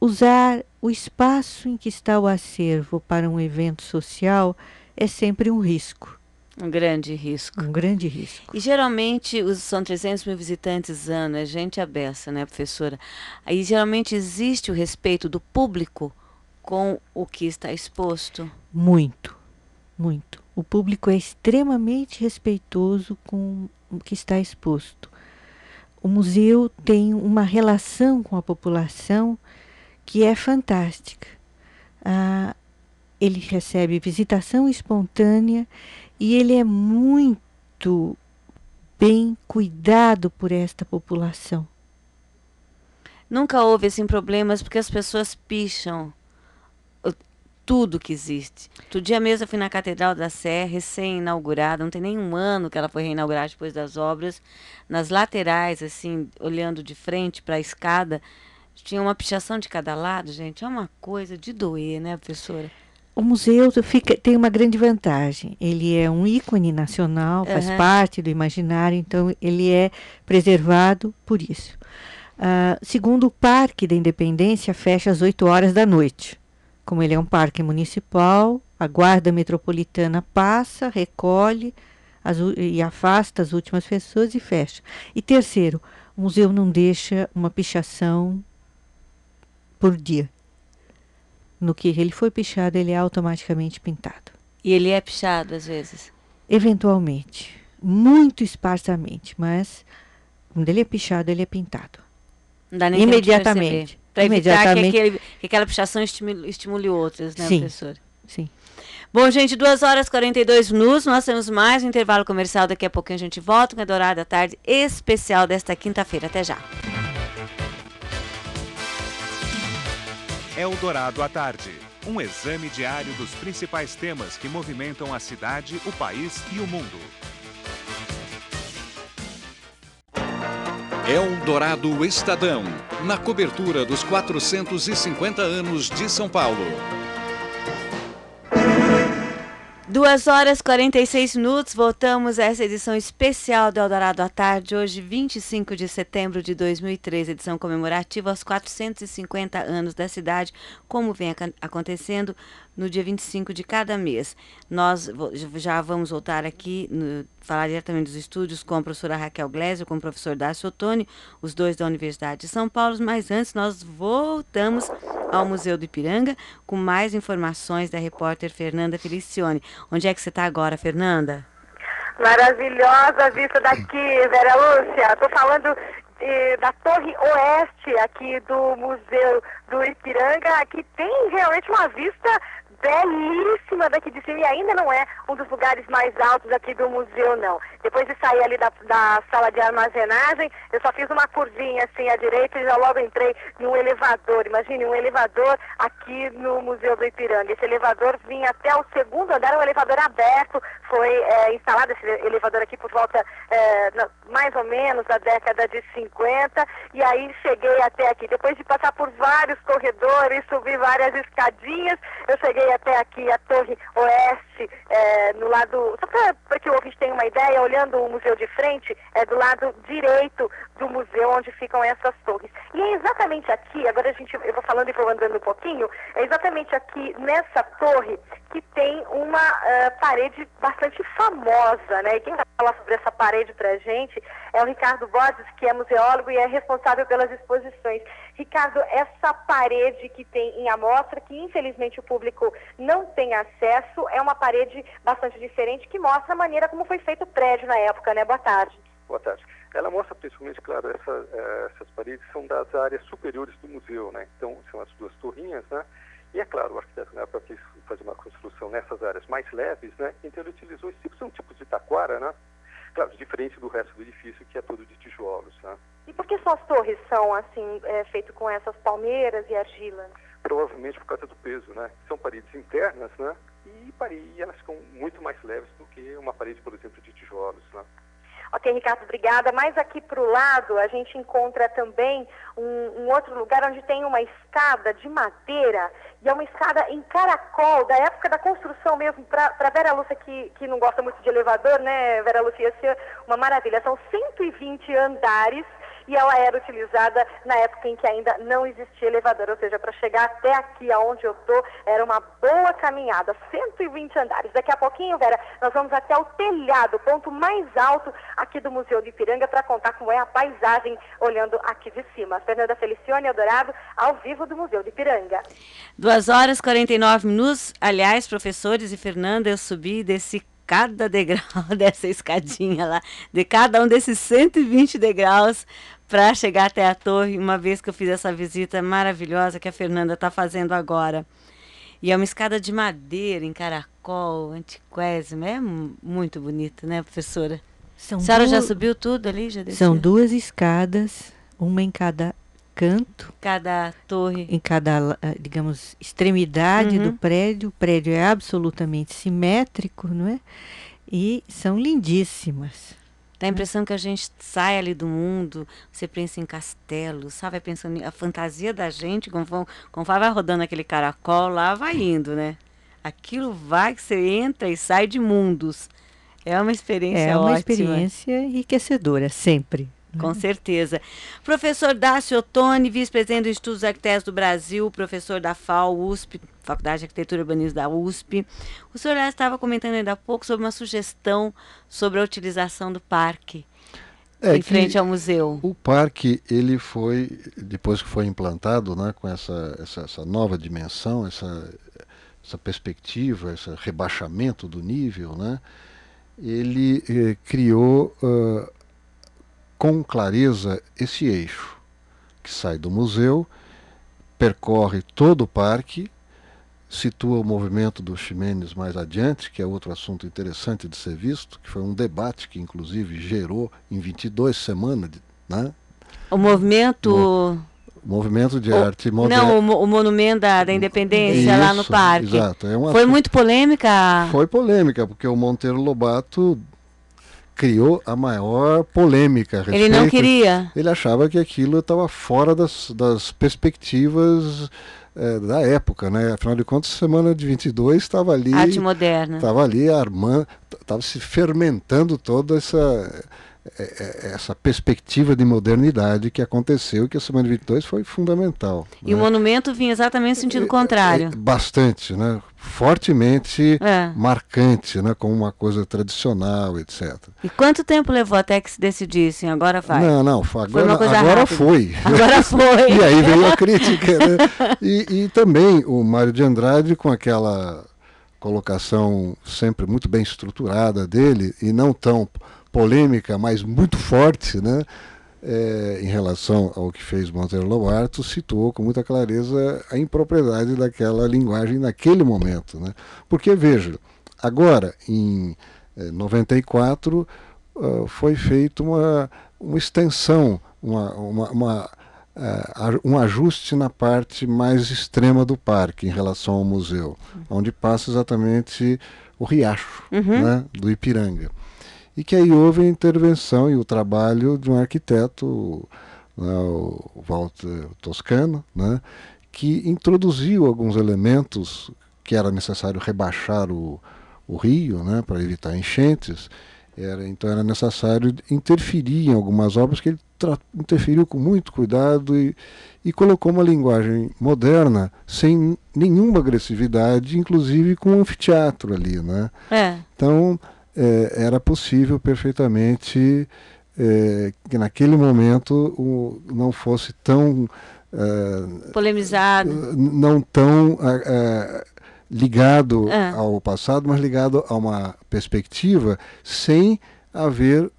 usar o espaço em que está o acervo para um evento social é sempre um risco. Um grande risco. Um grande risco. E geralmente os, são 300 mil visitantes ano, é gente abessa, né, professora? Aí geralmente existe o respeito do público com o que está exposto? Muito, muito. O público é extremamente respeitoso com o que está exposto. O museu tem uma relação com a população que é fantástica. Ah, ele recebe visitação espontânea e ele é muito bem cuidado por esta população. Nunca houve assim problemas porque as pessoas picham tudo que existe. Outro dia mesmo eu fui na Catedral da Sé, recém-inaugurada, não tem nem um ano que ela foi reinaugurada depois das obras. Nas laterais, assim, olhando de frente para a escada, tinha uma pichação de cada lado, gente. É uma coisa de doer, né, professora? O museu fica, tem uma grande vantagem. Ele é um ícone nacional, faz uhum. parte do imaginário, então ele é preservado por isso. Uh, segundo o Parque da Independência, fecha às 8 horas da noite. Como ele é um parque municipal, a Guarda Metropolitana passa, recolhe as, e afasta as últimas pessoas e fecha. E terceiro, o museu não deixa uma pichação por dia. No que ele foi pichado, ele é automaticamente pintado. E ele é pichado às vezes? Eventualmente. Muito esparsamente, mas quando ele é pichado, ele é pintado. Não dá nem Imediatamente. Para evitar que, aquele, que aquela pichação estimule, estimule outras, né, Sim. professor? Sim. Bom, gente, 2 horas e 42 minutos. Nós temos mais um intervalo comercial. Daqui a pouquinho a gente volta com a Dourada Tarde especial desta quinta-feira. Até já. Eldorado à Tarde. Um exame diário dos principais temas que movimentam a cidade, o país e o mundo. Eldorado Estadão, na cobertura dos 450 anos de São Paulo. 2 horas e 46 minutos, voltamos a essa edição especial do Eldorado à Tarde, hoje 25 de setembro de 2003, edição comemorativa aos 450 anos da cidade, como vem acontecendo no dia 25 de cada mês. Nós já vamos voltar aqui, no, falar diretamente dos estúdios com a professora Raquel Gleiser, com o professor Dácio Ottoni, os dois da Universidade de São Paulo, mas antes nós voltamos ao Museu do Ipiranga com mais informações da repórter Fernanda Felicione. Onde é que você está agora, Fernanda? Maravilhosa vista daqui, Vera Lúcia. Estou falando de, da Torre Oeste aqui do Museu do Ipiranga, que tem realmente uma vista belíssima daqui de cima e ainda não é um dos lugares mais altos aqui do museu, não. Depois de sair ali da, da sala de armazenagem, eu só fiz uma curvinha assim à direita e já logo entrei num elevador. Imagine, um elevador aqui no Museu do Ipiranga. Esse elevador vinha até o segundo andar, um elevador aberto, foi é, instalado esse elevador aqui por volta é, mais ou menos da década de 50 e aí cheguei até aqui. Depois de passar por vários corredores, subir várias escadinhas, eu cheguei até aqui a Torre Oeste, é, no lado, só para que o ouvinte tenha uma ideia, olhando o museu de frente, é do lado direito do museu onde ficam essas torres. E é exatamente aqui, agora a gente, eu vou falando e vou andando um pouquinho, é exatamente aqui nessa torre que tem uma uh, parede bastante famosa, né? E quem vai falar sobre essa parede para a gente é o Ricardo Borges, que é museólogo e é responsável pelas exposições. Ricardo, essa parede que tem em amostra, que infelizmente o público não tem acesso, é uma parede bastante diferente que mostra a maneira como foi feito o prédio na época, né? Boa tarde. Boa tarde. Ela mostra principalmente, claro, essa, eh, essas paredes são das áreas superiores do museu, né? Então, são as duas torrinhas, né? E é claro, o arquiteto na época quis fazer uma construção nessas áreas mais leves, né? Então ele utilizou esse tipo, são tipos de taquara, né? Claro, diferente do resto do edifício, que é todo de tijolos, né? E por que suas torres são, assim, é, feitas com essas palmeiras e argila? Provavelmente por causa do peso, né? São paredes internas, né? E, e elas ficam muito mais leves do que uma parede, por exemplo, de tijolos, né? Ok, Ricardo, obrigada. Mas aqui para o lado a gente encontra também um, um, outro lugar onde tem uma escada de madeira e é uma escada em caracol, da época da construção mesmo, para Vera Lúcia que, que não gosta muito de elevador, né, Vera Lúcia, ia ser uma maravilha. São 120 andares e ela era utilizada na época em que ainda não existia elevador, ou seja, para chegar até aqui aonde eu estou, era uma boa caminhada, 120 andares. Daqui a pouquinho, Vera, nós vamos até o telhado, o ponto mais alto aqui do Museu de Ipiranga, para contar como é a paisagem olhando aqui de cima. Fernanda Felicione Eldorado, ao vivo do Museu de Ipiranga. 2 horas e 49 minutos. Aliás, professores e Fernanda, eu subi desse cada degrau dessa escadinha lá, de cada um desses 120 degraus para chegar até a torre, uma vez que eu fiz essa visita maravilhosa que a Fernanda está fazendo agora. E é uma escada de madeira em caracol, antiquésima. É muito bonito, né, professora? São a senhora duas... já subiu tudo ali? Já São duas escadas, uma em cada canto. Cada torre. Em cada, eh, digamos, extremidade uhum. do prédio. O prédio é absolutamente simétrico, não é? E são lindíssimas. Dá a impressão que a gente sai ali do mundo, você pensa em castelo, sabe? Vai pensando a fantasia da gente, conforme, conforme vai rodando aquele caracol lá, vai indo, né? Aquilo vai que você entra e sai de mundos. É uma experiência É uma ótima. experiência enriquecedora, sempre. Com certeza. Professor Dácio Ottoni, vice-presidente do Instituto dos Arquitetos do Brasil, professor da FAO, USP, Faculdade de Arquitetura e Urbanismo da USP. O senhor estava comentando ainda há pouco sobre uma sugestão sobre a utilização do parque é em frente ao museu. O parque, ele foi, depois que foi implantado, né, com essa, essa, essa nova dimensão, essa, essa perspectiva, esse rebaixamento do nível, né, ele eh, criou uh, com clareza esse eixo que sai do museu, percorre todo o parque, situa o movimento dos Ximenes mais adiante, que é outro assunto interessante de ser visto, que foi um debate que inclusive gerou em 22 semanas, né? O movimento movimento de o, arte moderna. Não, o, o monumento da, da independência Isso, lá no parque. Exato. É Foi muito polêmica? Foi polêmica, porque o Monteiro Lobato criou a maior polêmica. Respeito. Ele não queria? Ele achava que aquilo estava fora das, das perspectivas é, da época, né? Afinal de contas, semana de 22 estava ali. Arte moderna. Estava ali armando, estava se fermentando toda essa essa perspectiva de modernidade que aconteceu e que a Semana de 22 foi fundamental. E né? o monumento vinha exatamente no sentido contrário. É, bastante, né? fortemente é. marcante, né? como uma coisa tradicional, etc. E quanto tempo levou até que se decidissem? Agora vai? Não, não, agora foi. Agora foi. Agora foi. e aí veio a crítica. Né? E, e também o Mário de Andrade com aquela colocação sempre muito bem estruturada dele e não tão polêmica, mas muito forte, né? É, em relação ao que fez Monteiro Lobato, situou com muita clareza a impropriedade daquela linguagem naquele momento. Né? Porque, veja, agora, em é, 94, uh, foi feita uma, uma extensão, uma, uma, uma uh, um ajuste na parte mais extrema do parque em relação ao museu, onde passa exatamente o riacho uhum. né, do Ipiranga e que aí houve a intervenção e o trabalho de um arquiteto, né, o Walter Toscano, né, que introduziu alguns elementos que era necessário rebaixar o, o rio né, para evitar enchentes. Era, então era necessário interferir em algumas obras que ele interferiu com muito cuidado e, e colocou uma linguagem moderna sem nenhuma agressividade, inclusive com um anfiteatro ali. Né? É. Então é, era possível perfeitamente é, que naquele momento o, não fosse tão é, polemizado, não tão é, é, ligado é. ao passado, mas ligado a uma perspectiva sem haver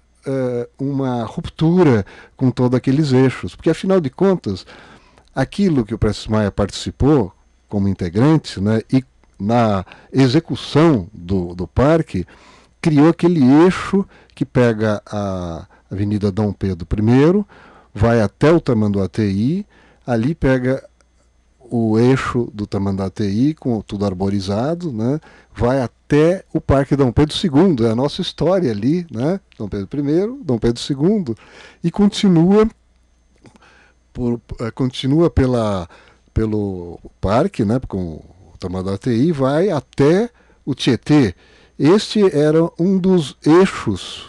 uma ruptura com todos aqueles eixos, porque afinal de contas aquilo que o Prestes Maia participou como integrante, né, e na execução do, do parque criou aquele eixo que pega a Avenida Dom Pedro I, vai até o Tamanduateí, ali pega o eixo do Tamanduateí, com tudo arborizado, né? vai até o Parque Dom Pedro II, é a nossa história ali, né? Dom Pedro I, Dom Pedro II, e continua, por, eh, continua pela, pelo parque, né? com o Tamanduateí, vai até o Tietê, este era um dos eixos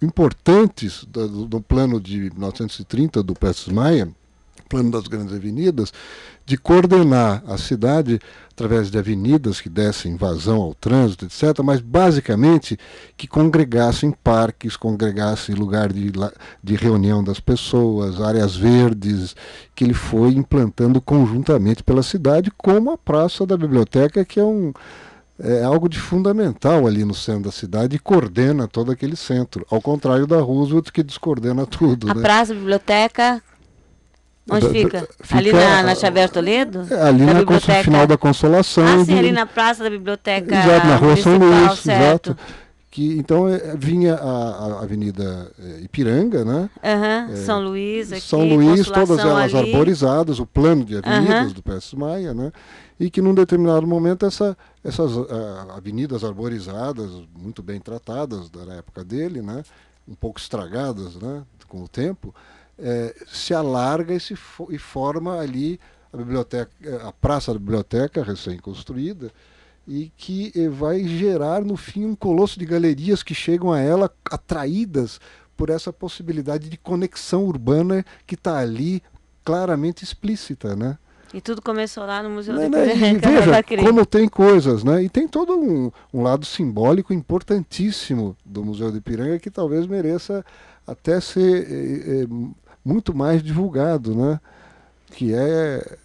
importantes do, do plano de 1930 do Prestes Maia, plano das grandes avenidas, de coordenar a cidade através de avenidas que dessem vazão ao trânsito, etc., mas basicamente que congregassem parques, congregassem lugar de, de reunião das pessoas, áreas verdes, que ele foi implantando conjuntamente pela cidade, como a Praça da Biblioteca, que é um é algo de fundamental ali no centro da cidade e coordena todo aquele centro, ao contrário da Roosevelt que descoordena tudo. A né? praça, a biblioteca Onde fica? fica? Ali na, na Xavier Toledo? É, ali na, na final da Consolação. Ah, sim, ali na praça da biblioteca. Exato, na rua São Luís, certo. exato. Que, então é, vinha a, a Avenida é, Ipiranga, né? Uhum, é, São Luís aqui, São Luís, todas elas ali. arborizadas, o plano de avenidas uhum. do Prestes Maia, né? E que num determinado momento essa, essas uh, avenidas arborizadas, muito bem tratadas da época dele, né? Um pouco estragadas, né? Com o tempo, é, se alarga e, se fo e forma ali a biblioteca, a praça da biblioteca recém-construída e que eh, vai gerar no fim um colosso de galerias que chegam a ela atraídas por essa possibilidade de conexão urbana que está ali claramente explícita, né? E tudo começou lá no Museu né, né? E veja como tem coisas, né? E tem todo um, um lado simbólico importantíssimo do Museu de Ipiranga que talvez mereça até ser é, é, muito mais divulgado, né? Que é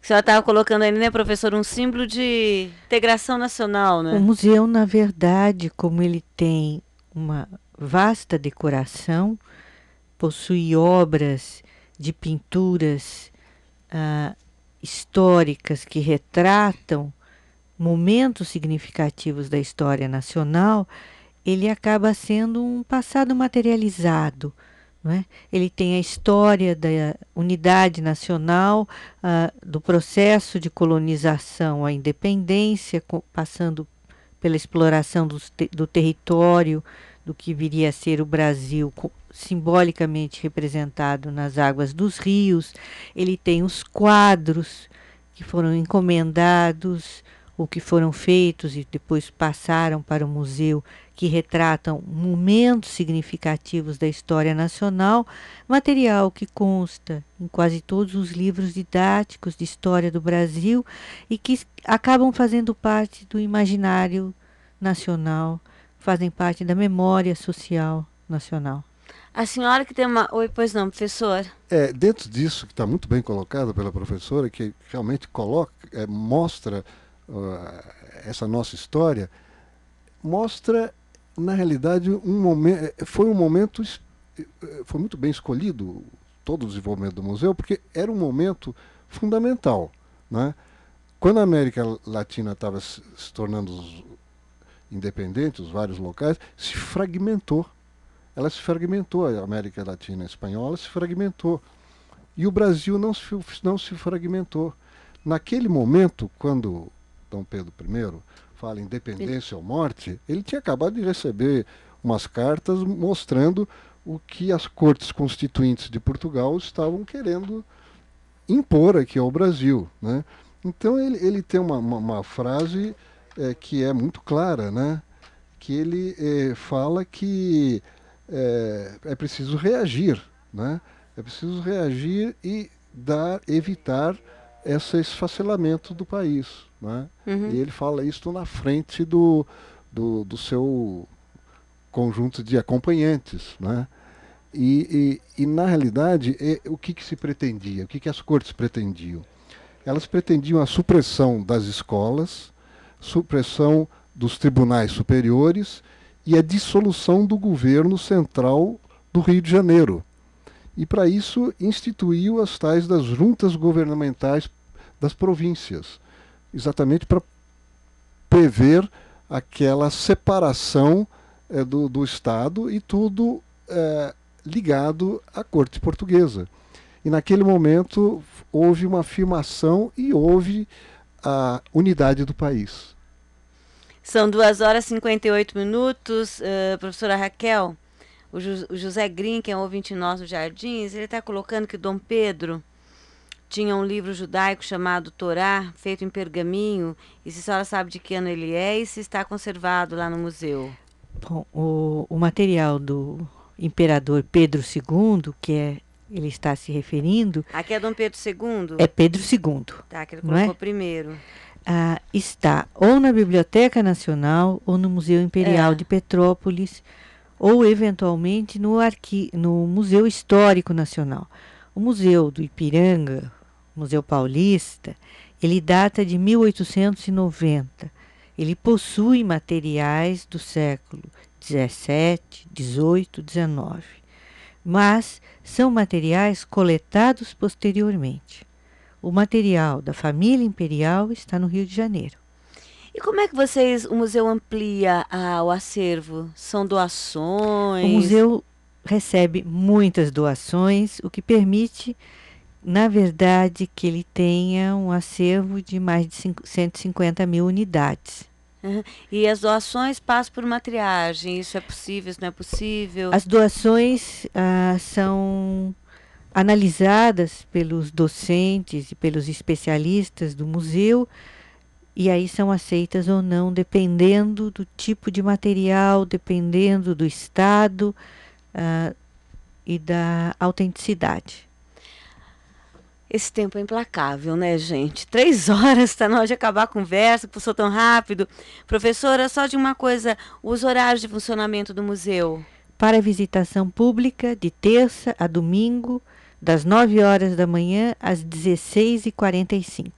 que a senhora estava colocando aí, né, professor, um símbolo de integração nacional, né? O museu, na verdade, como ele tem uma vasta decoração, possui obras de pinturas ah, históricas que retratam momentos significativos da história nacional, ele acaba sendo um passado materializado, é? Ele tem a história da unidade nacional, uh, do processo de colonização à independência, passando pela exploração do, do território, do que viria a ser o Brasil, simbolicamente representado nas águas dos rios. Ele tem os quadros que foram encomendados ou que foram feitos e depois passaram para o museu que retratam momentos significativos da história nacional, material que consta em quase todos os livros didáticos de história do Brasil e que acabam fazendo parte do imaginário nacional, fazem parte da memória social nacional. A senhora que tem uma. Oi, pois não, professor. É, dentro disso, que está muito bem colocado pela professora, que realmente coloca, é, mostra uh, essa nossa história, mostra na realidade, um momento, eh, foi um momento, eh, foi muito bem escolhido todo o desenvolvimento do museu, porque era um momento fundamental. Né? Quando a América Latina estava se, se tornando independente, os vários locais, se fragmentou. Ela se fragmentou, a América Latina espanhola se fragmentou. E o Brasil não se, não se fragmentou. Naquele momento, quando Dom Pedro I fala independência ou morte, ele tinha acabado de receber umas cartas mostrando o que as cortes constituintes de Portugal estavam querendo impor aqui ao Brasil. Né? Então ele, ele tem uma, uma, uma frase é, que é muito clara, né? que ele é, fala que é, é, preciso reagir, né? é preciso reagir e dar, evitar esse esfacelamento do país. Né? Uhum. E ele fala isso na frente do, do, do seu conjunto de acompanhantes. Né? E, e, e na realidade, é, o que, que se pretendia? O que, que as cortes pretendiam? Elas pretendiam a supressão das escolas, supressão dos tribunais superiores e a dissolução do governo central do Rio de Janeiro. E para isso instituiu as tais das juntas governamentais das províncias, exatamente para prever aquela separação é, do, do Estado e tudo é, ligado à corte portuguesa. E naquele momento houve uma afirmação e houve a unidade do país. São duas horas e 58 minutos. Uh, professora Raquel, o, o José Green, que é um ouvinte nosso Jardins, ele está colocando que Dom Pedro tinha um livro judaico chamado Torá, feito em pergaminho, e se a senhora sabe de que ano ele é e se está conservado lá no museu. Bom, o, o material do imperador Pedro II, que é ele está se referindo. Aqui é Dom Pedro II? É Pedro II. Tá, que ele colocou é? primeiro. Ah, está ou na Biblioteca Nacional ou no Museu Imperial é. de Petrópolis ou eventualmente no, arqui no Museu Histórico Nacional. O Museu do Ipiranga, Museu Paulista, ele data de 1890. Ele possui materiais do século 17, 18, 19. Mas são materiais coletados posteriormente. O material da família imperial está no Rio de Janeiro. E como é que vocês, o museu amplia ah, o acervo? São doações? O museu recebe muitas doações, o que permite, na verdade, que ele tenha um acervo de mais de 150 mil unidades. E as doações passam por uma triagem, isso é possível, isso não é possível? As doações ah, são analisadas pelos docentes e pelos especialistas do museu e aí são aceitas ou não, dependendo do tipo de material, dependendo do estado uh, e da autenticidade. Esse tempo é implacável, né, gente? Três horas, está na hora de acabar a conversa, passou tão rápido. Professora, só de uma coisa, os horários de funcionamento do museu. Para visitação pública, de terça a domingo, das 9 horas da manhã às 16h45.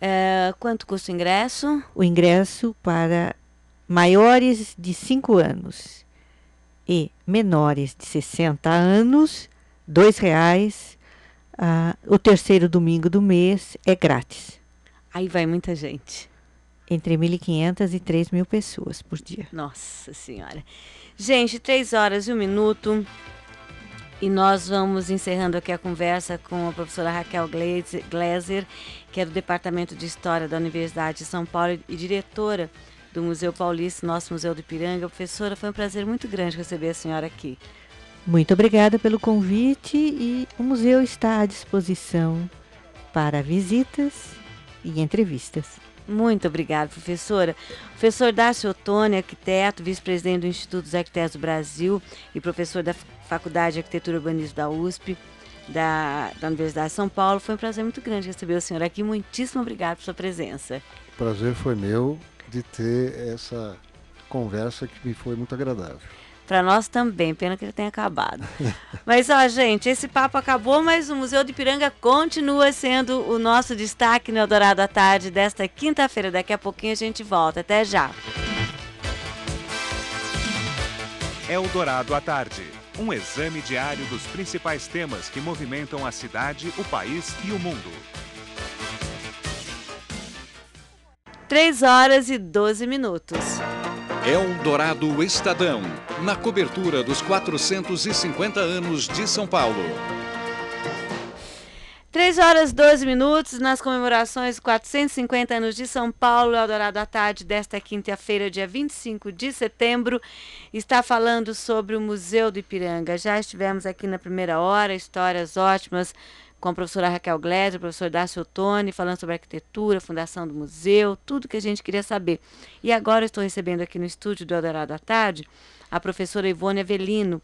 É, quanto custa o ingresso? O ingresso para maiores de 5 anos e menores de 60 anos, R$ reais. Ah, o terceiro domingo do mês é grátis. Aí vai muita gente. Entre 1.500 e 3 mil pessoas por dia. Nossa Senhora. Gente, 3 horas e um minuto. E nós vamos encerrando aqui a conversa com a professora Raquel Gleiser, que é do Departamento de História da Universidade de São Paulo e diretora do Museu Paulista, nosso Museu do Ipiranga. Professora, foi um prazer muito grande receber a senhora aqui. Muito obrigada pelo convite e o museu está à disposição para visitas e entrevistas. Muito obrigada, professora. Professor Dácio Ottoni, arquiteto, vice-presidente do Instituto dos Arquitetos do Brasil e professor da Faculdade de Arquitetura e Urbanismo da USP, da, da Universidade de São Paulo. Foi um prazer muito grande receber o senhor aqui. Muitíssimo obrigado por sua presença. O prazer foi meu de ter essa conversa que me foi muito agradável. Para nós também, pena que ele tenha acabado. mas, ó, gente, esse papo acabou, mas o Museu de Piranga continua sendo o nosso destaque no Eldorado à Tarde desta quinta-feira. Daqui a pouquinho a gente volta. Até já. Eldorado à Tarde. Um exame diário dos principais temas que movimentam a cidade, o país e o mundo. 3 horas e 12 minutos. Eldorado Estadão, na cobertura dos 450 anos de São Paulo. 3 horas 12 minutos nas comemorações 450 anos de São Paulo, Eldorado à tarde desta quinta-feira, dia 25 de setembro, está falando sobre o Museu do Ipiranga. Já estivemos aqui na primeira hora, histórias ótimas com a professora Raquel Gleiser, o professor Dácio Ottoni, falando sobre arquitetura, fundação do museu, tudo que a gente queria saber. E agora estou recebendo aqui no estúdio do Eldorado à Tarde a professora Ivone Avelino,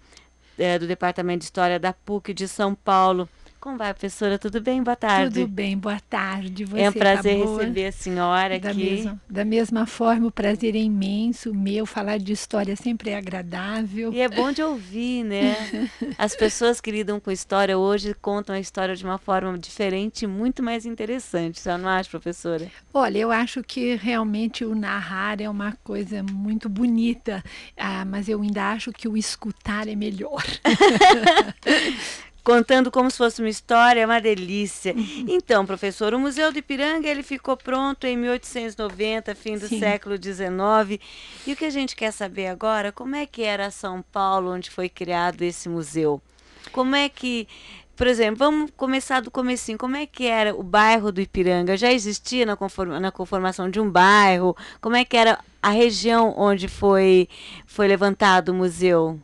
é, do Departamento de História da PUC de São Paulo. Como vai, professora? Tudo bem? Boa tarde. Tudo bem, boa tarde. Você é um prazer tá receber a senhora da aqui. Mesma, da mesma forma, o prazer é imenso meu. Falar de história sempre é agradável. E é bom de ouvir, né? As pessoas que lidam com história hoje contam a história de uma forma diferente e muito mais interessante. Você não acha, professora? Olha, eu acho que realmente o narrar é uma coisa muito bonita, ah, mas eu ainda acho que o escutar é melhor. contando como se fosse uma história, é uma delícia. Então, professor, o Museu do Ipiranga ele ficou pronto em 1890, fim do Sim. século XIX. E o que a gente quer saber agora, como é que era São Paulo, onde foi criado esse museu? Como é que por exemplo, vamos começar do comecinho. Como é que era o bairro do Ipiranga? Já existia na, conforma, na conformação de um bairro? Como é que era a região onde foi, foi levantado o museu?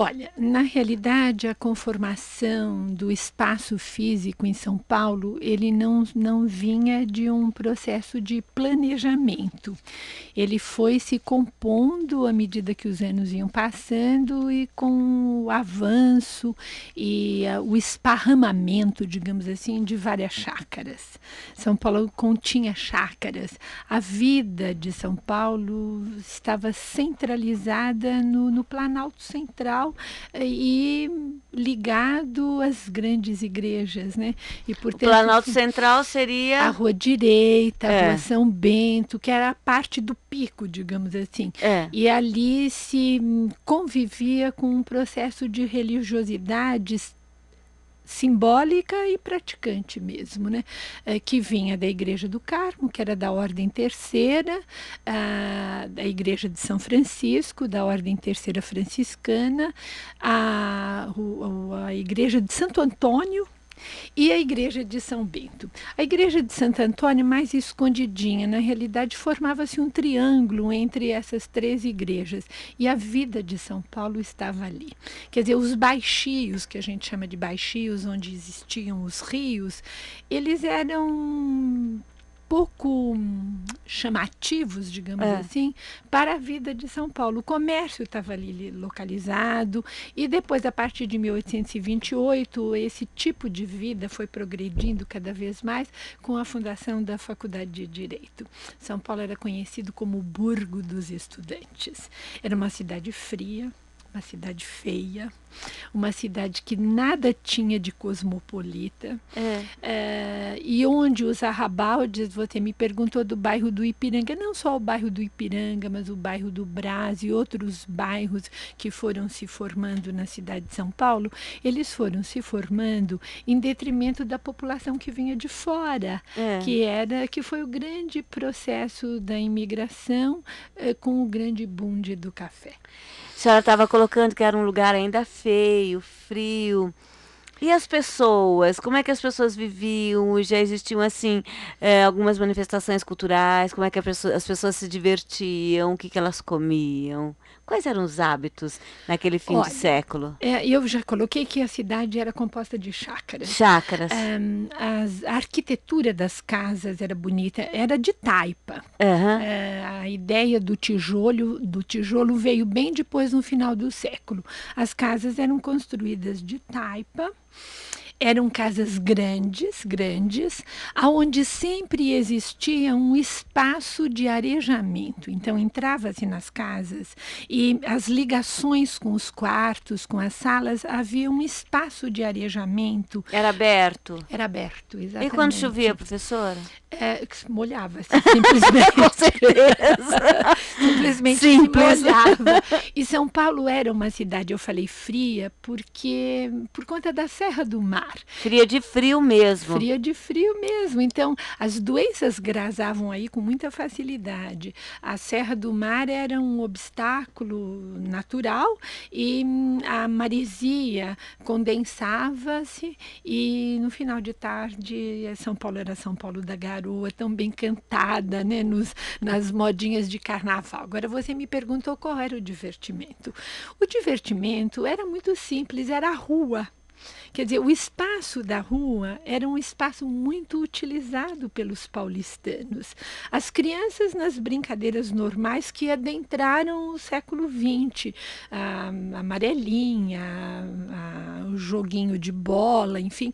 Olha, na realidade, a conformação do espaço físico em São Paulo, ele não, não vinha de um processo de planejamento. Ele foi se compondo à medida que os anos iam passando e com o avanço e uh, o esparramamento, digamos assim, de várias chácaras. São Paulo continha chácaras. A vida de São Paulo estava centralizada no, no Planalto Central central e ligado às grandes igrejas, né? E por o Planalto Central seria a Rua Direita, a é. Rua São Bento, que era a parte do pico, digamos assim. É. E ali se convivia com um processo de religiosidades simbólica e praticante mesmo, né? É, que vinha da Igreja do Carmo, que era da Ordem Terceira, a, da Igreja de São Francisco, da Ordem Terceira Franciscana, a, a, a Igreja de Santo Antônio, e a igreja de São Bento. A igreja de Santo Antônio, mais escondidinha, na realidade formava-se um triângulo entre essas três igrejas e a vida de São Paulo estava ali. Quer dizer, os baixios, que a gente chama de baixios, onde existiam os rios, eles eram pouco chamativos, digamos é. assim, para a vida de São Paulo. O comércio estava ali localizado e depois, a partir de 1828, esse tipo de vida foi progredindo cada vez mais com a fundação da Faculdade de Direito. São Paulo era conhecido como o Burgo dos Estudantes. Era uma cidade fria, uma cidade feia, uma cidade que nada tinha de cosmopolita, é. É, e onde os arrabaldes, você me perguntou do bairro do Ipiranga, não só o bairro do Ipiranga, mas o bairro do Brás e outros bairros que foram se formando na cidade de São Paulo, eles foram se formando em detrimento da população que vinha de fora, é. que era que foi o grande processo da imigração eh, com o grande boom do café. A senhora estava colocando que era um lugar ainda feio, frio. E as pessoas? Como é que as pessoas viviam? Já existiam, assim, é, algumas manifestações culturais? Como é que pessoa, as pessoas se divertiam? O que, que elas comiam? Quais eram os hábitos naquele fim Olha, de século? É, eu já coloquei que a cidade era composta de chácaras. Chácaras. Um, as, a arquitetura das casas era bonita, era de taipa. Uhum. É, a ideia do tijolo, do tijolo veio bem depois, no final do século. As casas eram construídas de taipa eram casas grandes, grandes, aonde sempre existia um espaço de arejamento. Então entrava-se nas casas e as ligações com os quartos, com as salas, havia um espaço de arejamento. Era aberto. Era aberto, exatamente. E quando chovia, professora? É, molhava-se simplesmente. com certeza. simplesmente Simples. se molhava. E São Paulo era uma cidade, eu falei fria, porque por conta da Serra do Mar mar. Fria de frio mesmo. Fria de frio mesmo. Então, as doenças grasavam aí com muita facilidade. A Serra do Mar era um obstáculo natural e hum, a maresia condensava-se e no final de tarde São Paulo era São Paulo da Garoa, tão bem cantada, né, nos, nas modinhas de carnaval. Agora você me perguntou qual era o divertimento. O divertimento era muito simples, era a rua. Quer dizer, o espaço da rua era um espaço muito utilizado pelos paulistanos. As crianças nas brincadeiras normais que adentraram o século XX, a amarelinha, a, o joguinho de bola, enfim,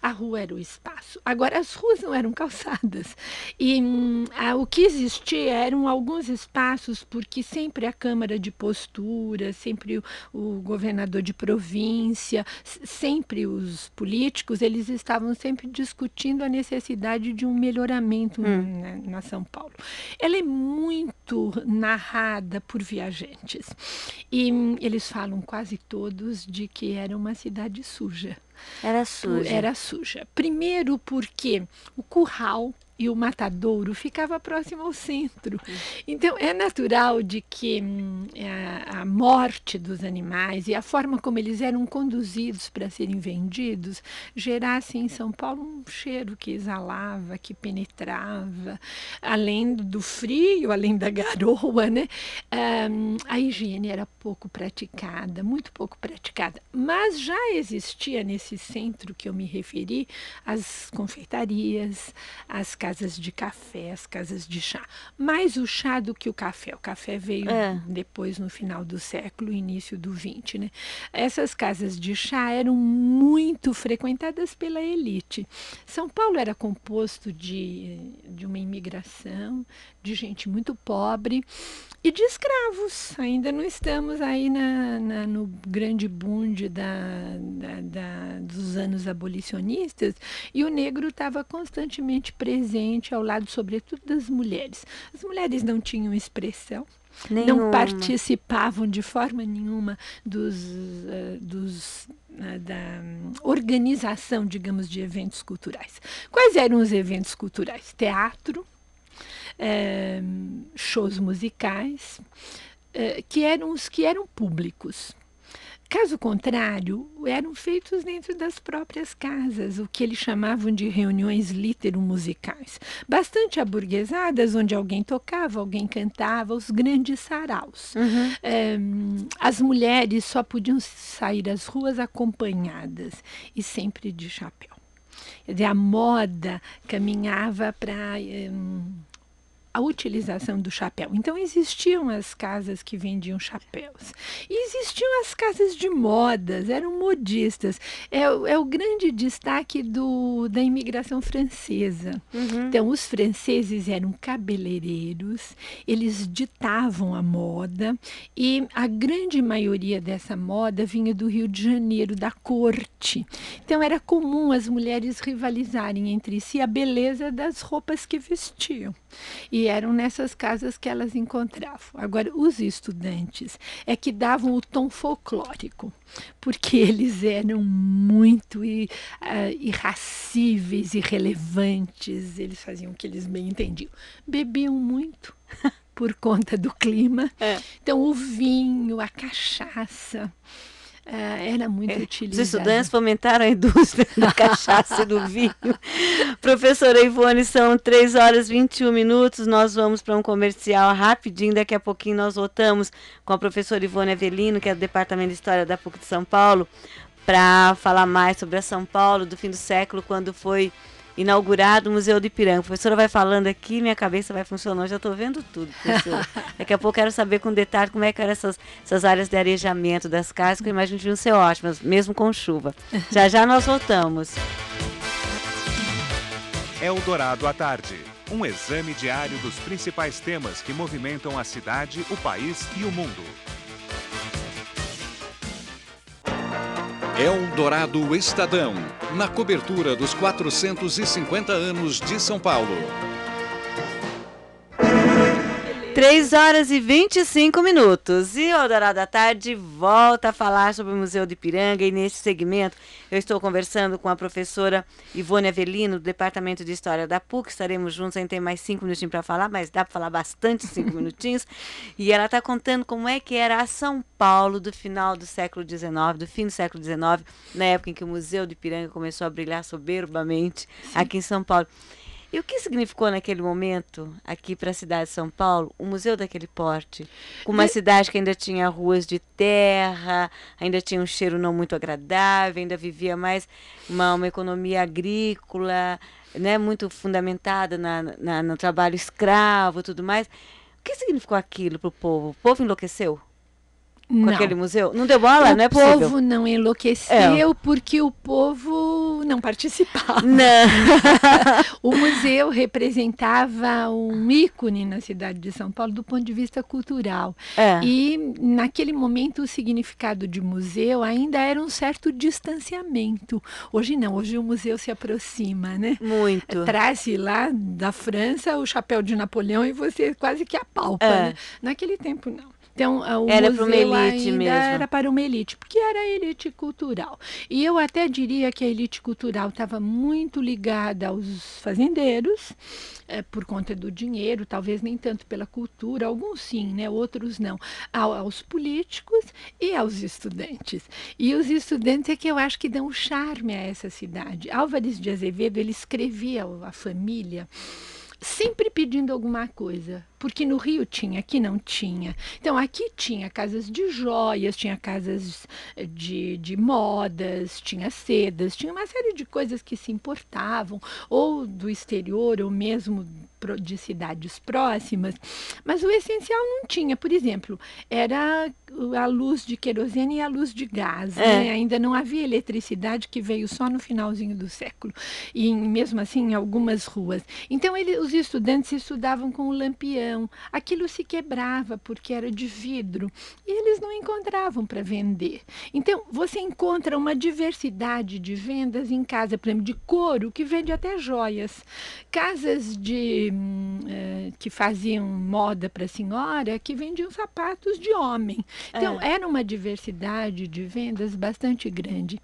a rua era o espaço. Agora, as ruas não eram calçadas. E hum, a, o que existia eram alguns espaços, porque sempre a Câmara de Postura, sempre o, o governador de província, sempre os políticos, eles estavam sempre discutindo a necessidade de um melhoramento hum. na, na São Paulo. Ela é muito narrada por viajantes. E hum, eles falam quase todos de que era uma cidade suja. Era suja. Era suja. Primeiro porque o curral e o matadouro ficava próximo ao centro. Então é natural de que hum, a, a, morte dos animais e a forma como eles eram conduzidos para serem vendidos gerasse em São Paulo um cheiro que exalava, que penetrava, além do frio, além da garoa, né? Um, a higiene era pouco praticada, muito pouco praticada, mas já existia nesse centro que eu me referi as confeitarias, as casas de café, as casas de chá. Mais o chá do que o café. O café veio é. depois, no final do século, início do 20. Né? Essas casas de chá eram muito frequentadas pela elite. São Paulo era composto de, de uma imigração, de gente muito pobre e de escravos. Ainda não estamos aí na, na no grande bunde da, da, da, dos anos abolicionistas e o negro estava constantemente presente ao lado, sobretudo, das mulheres. As mulheres não tinham expressão. Nenhuma. Não participavam de forma nenhuma dos, uh, dos uh, da organização, digamos, de eventos culturais. Quais eram os eventos culturais? Teatro, eh, shows musicais, que eram os que eram públicos. Caso contrário, eram feitos dentro das próprias casas, o que eles chamavam de reuniões litero-musicais, bastante aburguesadas, onde alguém tocava, alguém cantava, os grandes saraus. Uhum. É, as mulheres só podiam sair às ruas acompanhadas e sempre de chapéu. Quer dizer, a moda caminhava para. É, a utilização do chapéu. Então existiam as casas que vendiam chapéus. E existiam as casas de modas, eram modistas. É, é o grande destaque do, da imigração francesa. Uhum. Então os franceses eram cabeleireiros, eles ditavam a moda e a grande maioria dessa moda vinha do Rio de Janeiro, da corte. Então era comum as mulheres rivalizarem entre si a beleza das roupas que vestiam. E eram nessas casas que elas encontravam. Agora, os estudantes é que davam o tom folclórico, porque eles eram muito uh, irracíveis, irrelevantes, eles faziam o que eles bem entendiam. Bebiam muito. por conta do clima. É. Então, o vinho, a cachaça, era muito é, utilizado. Os estudantes fomentaram a indústria da cachaça e do vinho. Professora Ivone, são 3 horas e 21 minutos. Nós vamos para um comercial rapidinho. Daqui a pouquinho nós voltamos com a professora Ivone Avelino, que é do Departamento de História da PUC de São Paulo, para falar mais sobre a São Paulo do fim do século, quando foi inaugurado o Museu de Ipiranga. A professora vai falando aqui, minha cabeça vai funcionando, já estou vendo tudo, professora. Daqui a pouco quero saber com detalhe como é que eram essas, essas áreas de arejamento das casas, que eu imagino que deviam ser ótimas, mesmo com chuva. Já já nós voltamos. Eldorado à tarde. Um exame diário dos principais temas que movimentam a cidade, o país e o mundo. Eldorado Estadão, na cobertura dos 450 anos de São Paulo. 3 horas e 25 minutos. E o Dourado da Tarde volta a falar sobre o Museu de Piranga. E nesse segmento eu estou conversando com a professora Ivone Avelino, do Departamento de História da PUC. Estaremos juntos, ainda tem mais cinco minutinhos para falar, mas dá para falar bastante cinco minutinhos. E ela está contando como é que era a São Paulo do final do século XIX, do fim do século XIX, na época em que o Museu de Piranga começou a brilhar soberbamente Sim. aqui em São Paulo. E o que significou naquele momento, aqui para a cidade de São Paulo, um museu daquele porte? Com uma cidade que ainda tinha ruas de terra, ainda tinha um cheiro não muito agradável, ainda vivia mais uma, uma economia agrícola, né, muito fundamentada na, na, no trabalho escravo e tudo mais. O que significou aquilo para o povo? O povo enlouqueceu? Com não. aquele museu? Não deu bola? O não é possível. O povo não enlouqueceu é. porque o povo não participava. Não. o museu representava um ícone na cidade de São Paulo do ponto de vista cultural. É. E naquele momento o significado de museu ainda era um certo distanciamento. Hoje não, hoje o museu se aproxima, né? Muito. Traz lá da França o chapéu de Napoleão e você quase que apalpa. É. Né? Naquele tempo não. Então, o era para uma elite mesmo. Era para uma elite, porque era a elite cultural. E eu até diria que a elite cultural estava muito ligada aos fazendeiros, é, por conta do dinheiro, talvez nem tanto pela cultura, alguns sim, né, outros não, aos políticos e aos estudantes. E os estudantes é que eu acho que dão charme a essa cidade. Álvares de Azevedo, ele escrevia a família sempre pedindo alguma coisa porque no Rio tinha, aqui não tinha. Então aqui tinha casas de joias, tinha casas eh, de, de modas, tinha sedas, tinha uma série de coisas que se importavam, ou do exterior, ou mesmo de cidades próximas, mas o essencial não tinha. Por exemplo, era a luz de querosene e a luz de gás. É. Né? Ainda não havia eletricidade que veio só no finalzinho do século, e mesmo assim em algumas ruas. Então ele, os estudantes estudavam com o lampião aquilo se quebrava porque era de vidro e eles não encontravam para vender. Então, você encontra uma diversidade de vendas em casa, por exemplo, de couro, que vende até joias. Casas de uh, que faziam moda para senhora, que vendiam sapatos de homem. Então, é. era uma diversidade de vendas bastante grande.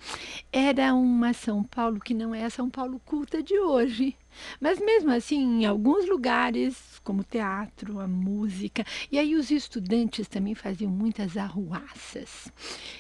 Era uma São Paulo que não é a São Paulo culta de hoje. Mas mesmo assim, em alguns lugares, como o teatro, a música, e aí os estudantes também faziam muitas arruaças.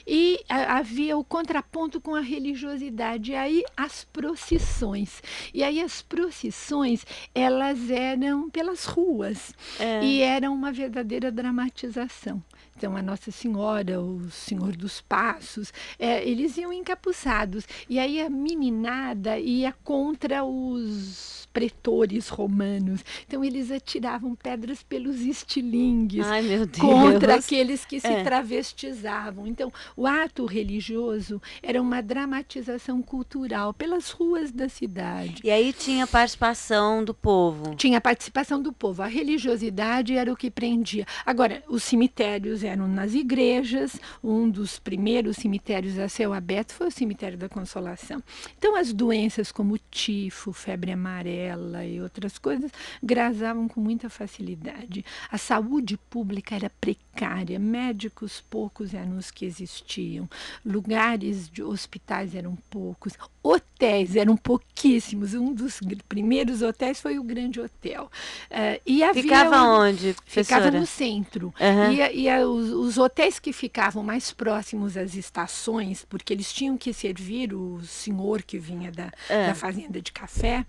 E a, havia o contraponto com a religiosidade, e aí as procissões. E aí as procissões, elas eram pelas ruas, é. e eram uma verdadeira dramatização. Então, a Nossa Senhora, o Senhor dos Passos, é, eles iam encapuçados. E aí a meninada ia contra os pretores romanos. Então, eles atiravam pedras pelos estilingues Ai, contra aqueles que se é. travestizavam. Então, o ato religioso era uma dramatização cultural pelas ruas da cidade. E aí tinha participação do povo. Tinha participação do povo. A religiosidade era o que prendia. Agora, os cemitérios eram nas igrejas. Um dos primeiros cemitérios a céu aberto foi o cemitério da Consolação. Então, as doenças como tifo, febre amarela e outras coisas grasavam com muita facilidade. A saúde pública era precária, médicos poucos eram os que existiam, lugares de hospitais eram poucos, hotéis eram pouquíssimos. Um dos primeiros hotéis foi o Grande Hotel. Uh, e havia ficava um, onde? Ficava no centro. Uhum. E, e a, os, os, hotéis que ficavam mais próximos às estações, porque eles tinham que servir o senhor que vinha da, é. da fazenda de café,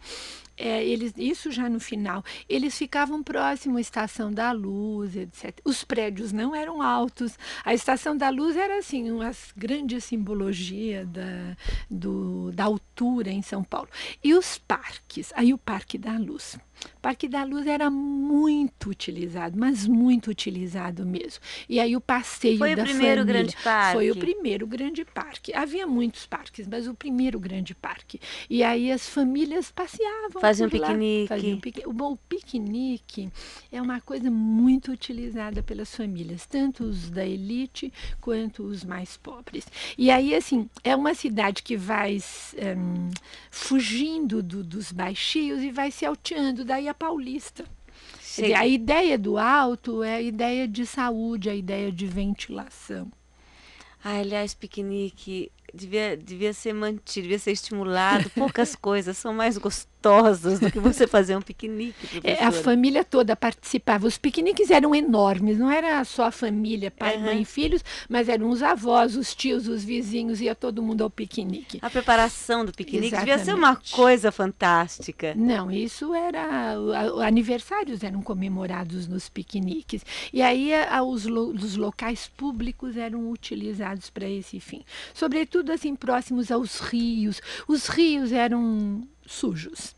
é, eles, isso já no final, eles ficavam próximo à Estação da Luz, etc. Os prédios não eram altos. A Estação da Luz era assim, uma grande simbologia da, do, da altura em São Paulo. E os parques, aí o Parque da Luz. Parque da Luz era muito utilizado, mas muito utilizado mesmo. E aí o passeio foi da o primeiro família, grande parque? Foi o primeiro grande parque. Havia muitos parques, mas o primeiro grande parque. E aí as famílias passeavam Faziam piquenique. Faziam piquenique. O, o piquenique é uma coisa muito utilizada pelas famílias, tanto os da elite quanto os mais pobres. E aí, assim, é uma cidade que vai um, fugindo do, dos baixios e vai se alteando daí a Paulista. Dizer, a ideia do alto é a ideia de saúde, a ideia de ventilação. Ah, aliás, piquenique devia, devia ser mantido, devia ser estimulado. Poucas coisas são mais gostosas gostosas do que você fazer um piquenique. É, a família toda participava. Os piqueniques eram enormes, não era só a família, pai, uhum. mãe e filhos, mas eram os avós, os tios, os vizinhos, ia todo mundo ao piquenique. A preparação do piquenique Exatamente. devia ser uma coisa fantástica. Não, isso era. Aniversários eram comemorados nos piqueniques. E aí a, os, lo, os locais públicos eram utilizados para esse fim. Sobretudo assim, próximos aos rios. Os rios eram sujos.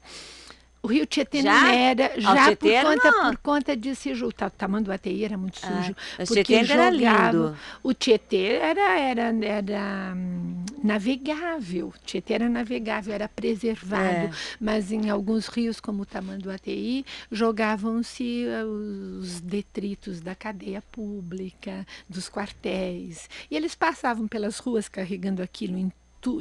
O Rio Tietê já? não era, já por conta, por conta de se juntar. O Tamanduateí era muito ah, sujo. Ah, o Tietê era lindo. O Tietê era, era, era hum, navegável. O Tietê era navegável, era preservado. É. Mas em alguns rios, como o Tamanduateí, jogavam-se uh, os detritos da cadeia pública, dos quartéis. E eles passavam pelas ruas carregando aquilo em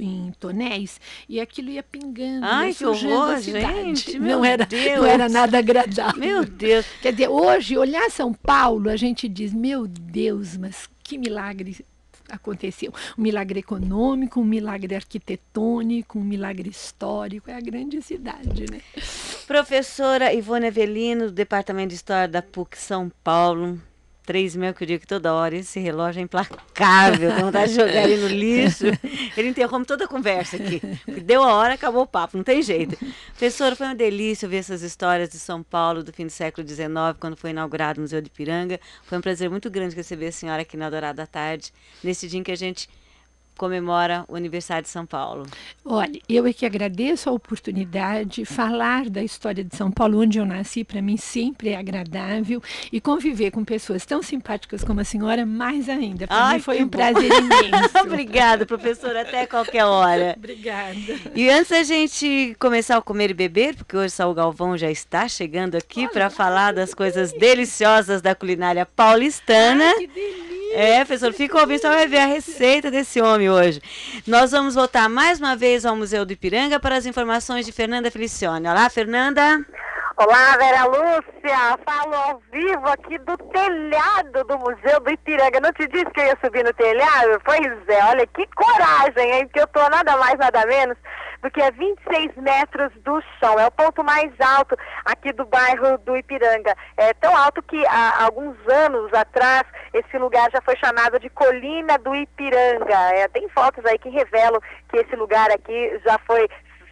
em tonéis e aquilo ia pingando. Ai, que horror, gente! Não era, Deus. não era nada agradável. Meu Deus! Quer dizer, hoje, olhar São Paulo, a gente diz, meu Deus, mas que milagre aconteceu. Um milagre econômico, um milagre arquitetônico, um milagre histórico. É a grande cidade, né? Professora Ivone Avelino, do Departamento de História da PUC São Paulo. Três e meia que eu digo que toda hora esse relógio é implacável, com vontade de jogar ele no lixo. Ele interrompe toda a conversa aqui. Deu a hora, acabou o papo, não tem jeito. Professora, foi uma delícia ouvir essas histórias de São Paulo do fim do século XIX, quando foi inaugurado o Museu de Piranga. Foi um prazer muito grande receber a senhora aqui na Dourada Tarde, nesse dia em que a gente comemora o aniversário de São Paulo. Olha, eu é que agradeço a oportunidade. Falar da história de São Paulo, onde eu nasci, para mim sempre é agradável. E conviver com pessoas tão simpáticas como a senhora, mais ainda. Para mim foi um bom. prazer imenso. Obrigada, professora. Até qualquer hora. Obrigada. E antes da gente começar a comer e beber, porque hoje Saul Galvão já está chegando aqui para falar das coisas deliciosas da culinária paulistana. Ai, que delícia! É, professor, fica ouvindo, só vai ver a receita desse homem hoje. Nós vamos voltar mais uma vez ao Museu do Ipiranga para as informações de Fernanda Felicione. Olá, Fernanda. Olá, Vera Lúcia. Falo ao vivo aqui do telhado do Museu do Ipiranga. Não te disse que eu ia subir no telhado? Pois é, olha que coragem, hein? Porque eu tô nada mais, nada menos do que a 26 metros do chão. É o ponto mais alto aqui do bairro do Ipiranga. É tão alto que há alguns anos atrás esse lugar já foi chamado de Colina do Ipiranga. É, tem fotos aí que revelam que esse lugar aqui já foi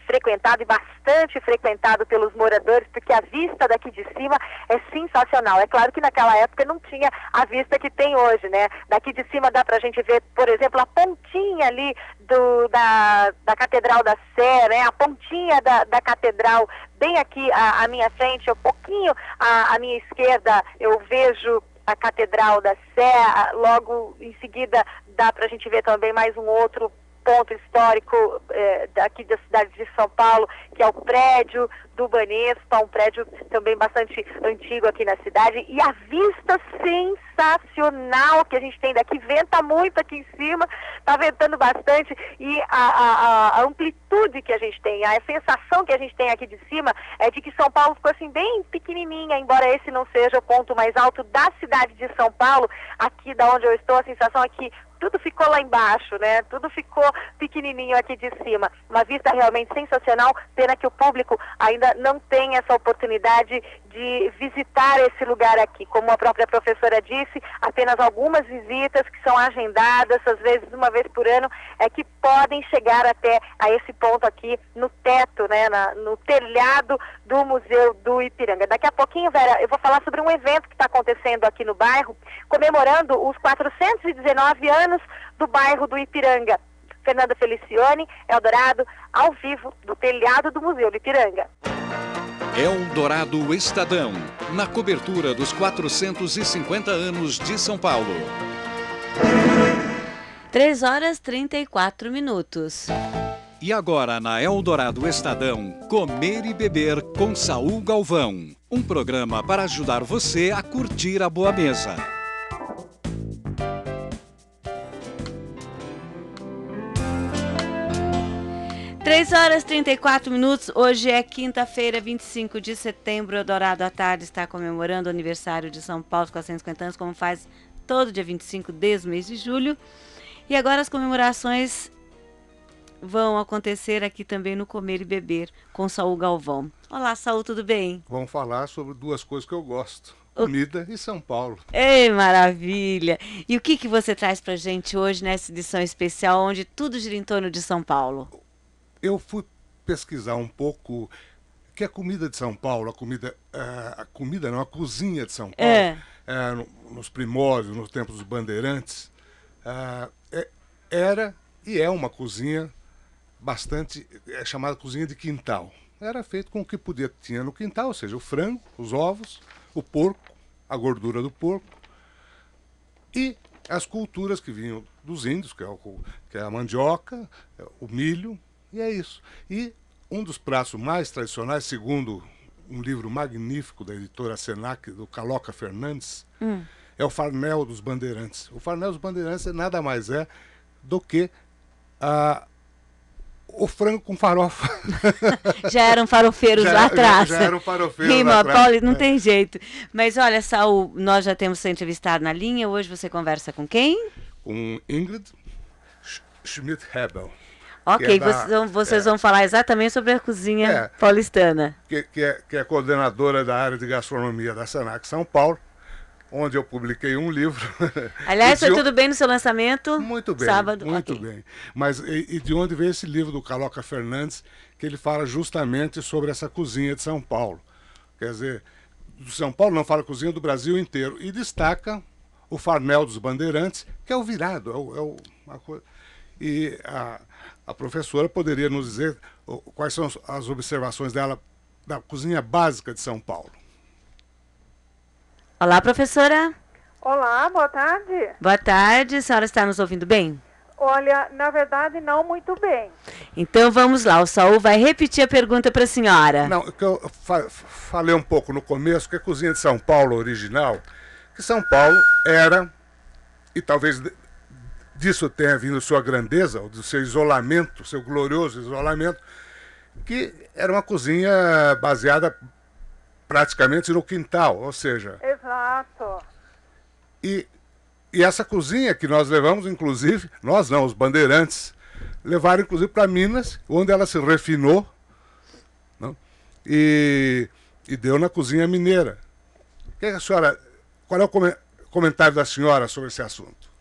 frequentado e bastante frequentado pelos moradores, porque a vista daqui de cima é sensacional. É claro que naquela época não tinha a vista que tem hoje, né? Daqui de cima dá para a gente ver, por exemplo, a pontinha ali do, da, da Catedral da Sé, né? A pontinha da, da Catedral bem aqui à, à minha frente, um pouquinho à, à minha esquerda eu vejo a Catedral da Sé, logo em seguida dá para a gente ver também mais um outro ponto histórico é, daqui da cidade de São Paulo, que é o prédio do Banespa, um prédio também bastante antigo aqui na cidade, e a vista sensacional que a gente tem daqui, venta muito aqui em cima, está ventando bastante, e a, a, a, amplitude que a gente tem, a sensação que a gente tem aqui de cima é de que São Paulo ficou assim bem pequenininha, embora esse não seja o ponto mais alto da cidade de São Paulo, aqui da onde eu estou, a sensação é que tudo ficou lá embaixo, né? Tudo ficou pequenininho aqui de cima. Uma vista realmente sensacional. Pena que o público ainda não tem essa oportunidade de visitar esse lugar aqui. Como a própria professora disse, apenas algumas visitas que são agendadas, às vezes uma vez por ano, é que podem chegar até a esse ponto aqui no teto, né? Na, no telhado do Museu do Ipiranga. Daqui a pouquinho, Vera, eu vou falar sobre um evento que está acontecendo aqui no bairro, comemorando os 419 anos do bairro do Ipiranga. Fernanda Felicione, Eldorado, ao vivo, do telhado do Museu do Ipiranga. Eldorado Estadão, na cobertura dos 450 anos de São Paulo. 3 horas 34 minutos. E agora na Eldorado Estadão, Comer e Beber com Saul Galvão. Um programa para ajudar você a curtir a boa mesa. 3 horas e 34 minutos. Hoje é quinta-feira, 25 de setembro. Eldorado à tarde está comemorando o aniversário de São Paulo, 450 anos, como faz todo dia 25 desde o mês de julho. E agora as comemorações vão acontecer aqui também no Comer e Beber com Saul Galvão. Olá, Saul, tudo bem? Vamos falar sobre duas coisas que eu gosto. Comida e São Paulo. Ei, maravilha! E o que, que você traz pra gente hoje nessa edição especial, onde tudo gira em torno de São Paulo? Eu fui pesquisar um pouco que a comida de São Paulo, a comida, uh, a comida não, a cozinha de São Paulo, é. uh, nos primórdios, nos tempos dos bandeirantes, uh, é, era e é uma cozinha bastante, é chamada cozinha de quintal. Era feito com o que podia tinha no quintal, ou seja, o frango, os ovos, o porco, a gordura do porco e as culturas que vinham dos índios, que é, o, que é a mandioca, o milho, e é isso. E um dos pratos mais tradicionais, segundo um livro magnífico da editora Senac, do Caloca Fernandes, hum. é o Farnel dos Bandeirantes. O Farnel dos Bandeirantes nada mais é do que a o frango com farofa. já eram farofeiros já, lá atrás. Já, já eram farofeiros Rima, lá atrás. Pauli, não é. tem jeito. Mas olha, Saul, nós já temos você entrevistado na linha. Hoje você conversa com quem? Com Ingrid Schmidt-Hebel. Ok, é da, vocês, vão, vocês é, vão, falar exatamente sobre a cozinha é, paulistana. Que, que, é, que é coordenadora da área de gastronomia da Senac São Paulo, onde eu publiquei um livro. Aliás, foi tudo bem no seu lançamento? Muito bem. Sábado. Muito okay. bem. Mas e, e, de onde veio esse livro do Caloca Fernandes, que ele fala justamente sobre essa cozinha de São Paulo. Quer dizer, do São Paulo não fala cozinha do Brasil inteiro. E destaca o farmel dos bandeirantes, que é o virado. É o, é o, a, e a, a professora poderia nos dizer quais são as observações dela da cozinha básica de São Paulo. Olá, professora. Olá, boa tarde. Boa tarde, a senhora está nos ouvindo bem? Olha, na verdade, não muito bem. Então vamos lá, o Saul vai repetir a pergunta para a senhora. Não, que eu fa falei um pouco no começo que a cozinha de São Paulo original, que São Paulo era, e talvez disso tenha vindo sua grandeza, do seu isolamento, seu glorioso isolamento, que era uma cozinha baseada praticamente no quintal, ou seja. Exato. E, e essa cozinha que nós levamos, inclusive, nós não, os bandeirantes, levaram inclusive para Minas, onde ela se refinou não? E, e deu na cozinha mineira. Que a senhora, qual é o comentário da senhora sobre esse assunto?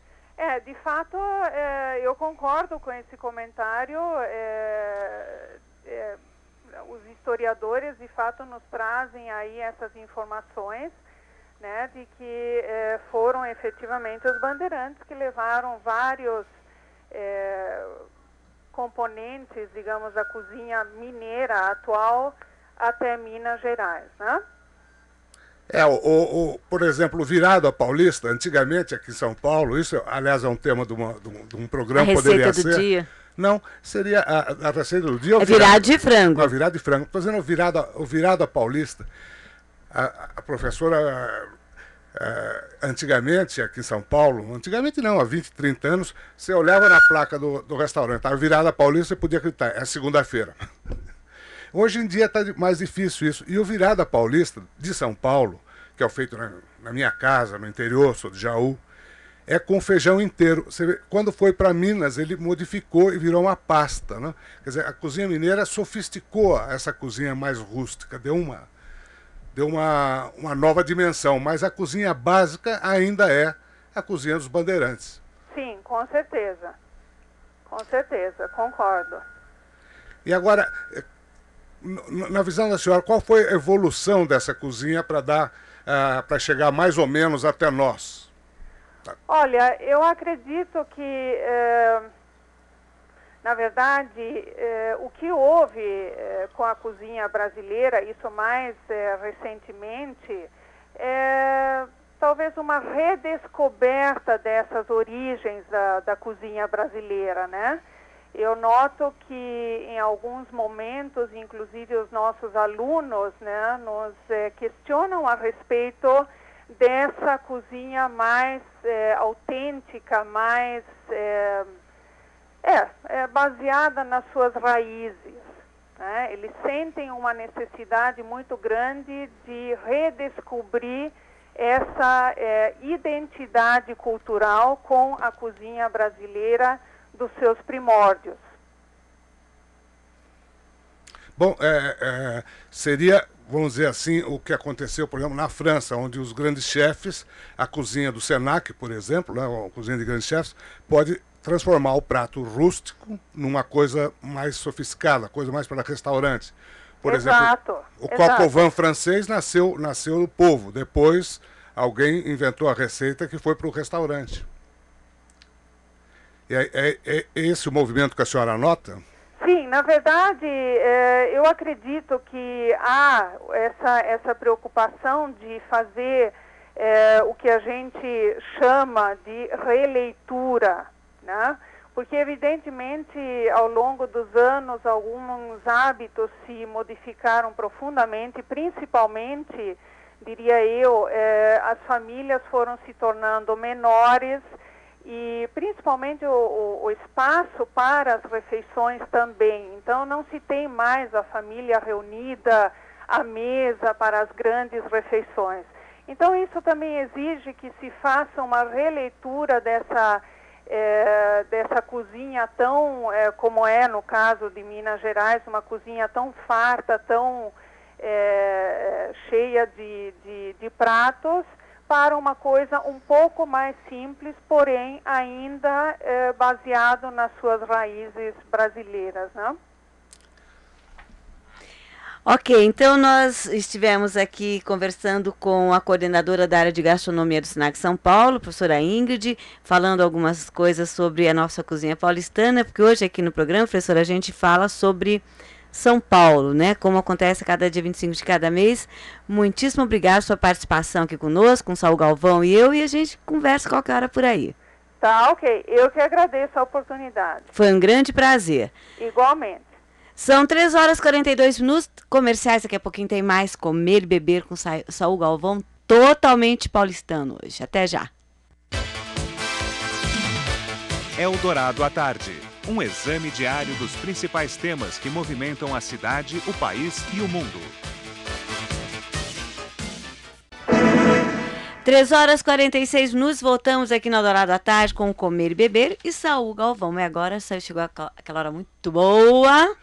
É, de fato, é, eu concordo com esse comentário. É, é, os historiadores de fato nos trazem aí essas informações, né, de que é, foram efetivamente os bandeirantes que levaram vários é, componentes, digamos, da cozinha mineira atual até Minas Gerais, né? É, o, o, por exemplo, o virado a paulista, antigamente aqui em São Paulo, isso, aliás, é um tema de, uma, de, um, de um programa, a poderia do ser. Dia. Não, seria a, a receita do dia. É virado de frango. A virada de frango. Estou dizendo o virado, o virado a paulista. A, a professora, a, antigamente, aqui em São Paulo, antigamente não, há 20, 30 anos, você olhava na placa do, do restaurante, a virada paulista, você podia acreditar, é segunda-feira. Hoje em dia está mais difícil isso. E o virada paulista de São Paulo, que é o feito na, na minha casa, no interior, sou de Jaú, é com feijão inteiro. Vê, quando foi para Minas, ele modificou e virou uma pasta. Né? Quer dizer, a cozinha mineira sofisticou essa cozinha mais rústica, deu uma, deu uma, uma nova dimensão. Mas a cozinha básica ainda é a cozinha dos bandeirantes. Sim, com certeza. Com certeza, concordo. E agora, na visão da senhora, qual foi a evolução dessa cozinha para dar uh, para chegar mais ou menos até nós? Olha, eu acredito que, eh, na verdade, eh, o que houve eh, com a cozinha brasileira, isso mais recentemente, é talvez uma redescoberta dessas origens da, da cozinha brasileira, né? Eu noto que em alguns momentos, inclusive os nossos alunos, né, nos questionam a respeito dessa cozinha mais é, autêntica, mais é, é, é, baseada nas suas raízes. Né? Eles sentem uma necessidade muito grande de redescobrir essa é, identidade cultural com a cozinha brasileira dos seus primórdios. Bom, é, é, seria vamos dizer assim, o que aconteceu, por exemplo, na França, onde os grandes chefes, a cozinha do Senac, por exemplo, né, a cozinha de grandes chefes, pode transformar o prato rústico numa coisa mais sofisticada, coisa mais para restaurante. Por exato, exemplo, o coq francês nasceu, nasceu do povo, depois alguém inventou a receita que foi para o restaurante. É, é, é esse o movimento que a senhora nota? Sim, na verdade, é, eu acredito que há essa, essa preocupação de fazer é, o que a gente chama de releitura, né? porque evidentemente ao longo dos anos alguns hábitos se modificaram profundamente, principalmente, diria eu, é, as famílias foram se tornando menores, e principalmente o, o, o, espaço para as refeições também. Então não se tem mais a família reunida à mesa para as grandes refeições. Então isso também exige que se faça uma releitura dessa é, dessa cozinha tão é, como é no caso de Minas Gerais, uma cozinha tão farta, tão é, cheia de, de, de pratos para uma coisa um pouco mais simples, porém ainda é, baseado nas suas raízes brasileiras, né? Ok, então nós estivemos aqui conversando com a coordenadora da área de gastronomia do SINAC São Paulo, professora Ingrid, falando algumas coisas sobre a nossa cozinha paulistana, porque hoje aqui no programa, professora, a gente fala sobre São Paulo, né? Como acontece cada dia 25 de cada mês. Muitíssimo obrigada pela sua participação aqui conosco, com o Saul Galvão e eu, e a gente conversa qualquer hora por aí. Tá, ok. Eu que agradeço a oportunidade. Foi um grande prazer. Igualmente. São 3 horas e 42 minutos comerciais. Daqui a pouquinho tem mais Comer e Beber com Sa Saul Galvão, totalmente paulistano hoje. Até já. Eldorado à tarde. Um exame diário dos principais temas que movimentam a cidade, o país e o mundo. 3 horas e 46 minutos, voltamos aqui no Eldorado à tarde com Comer e Beber e Saul Galvão. E agora chegou aquela hora muito boa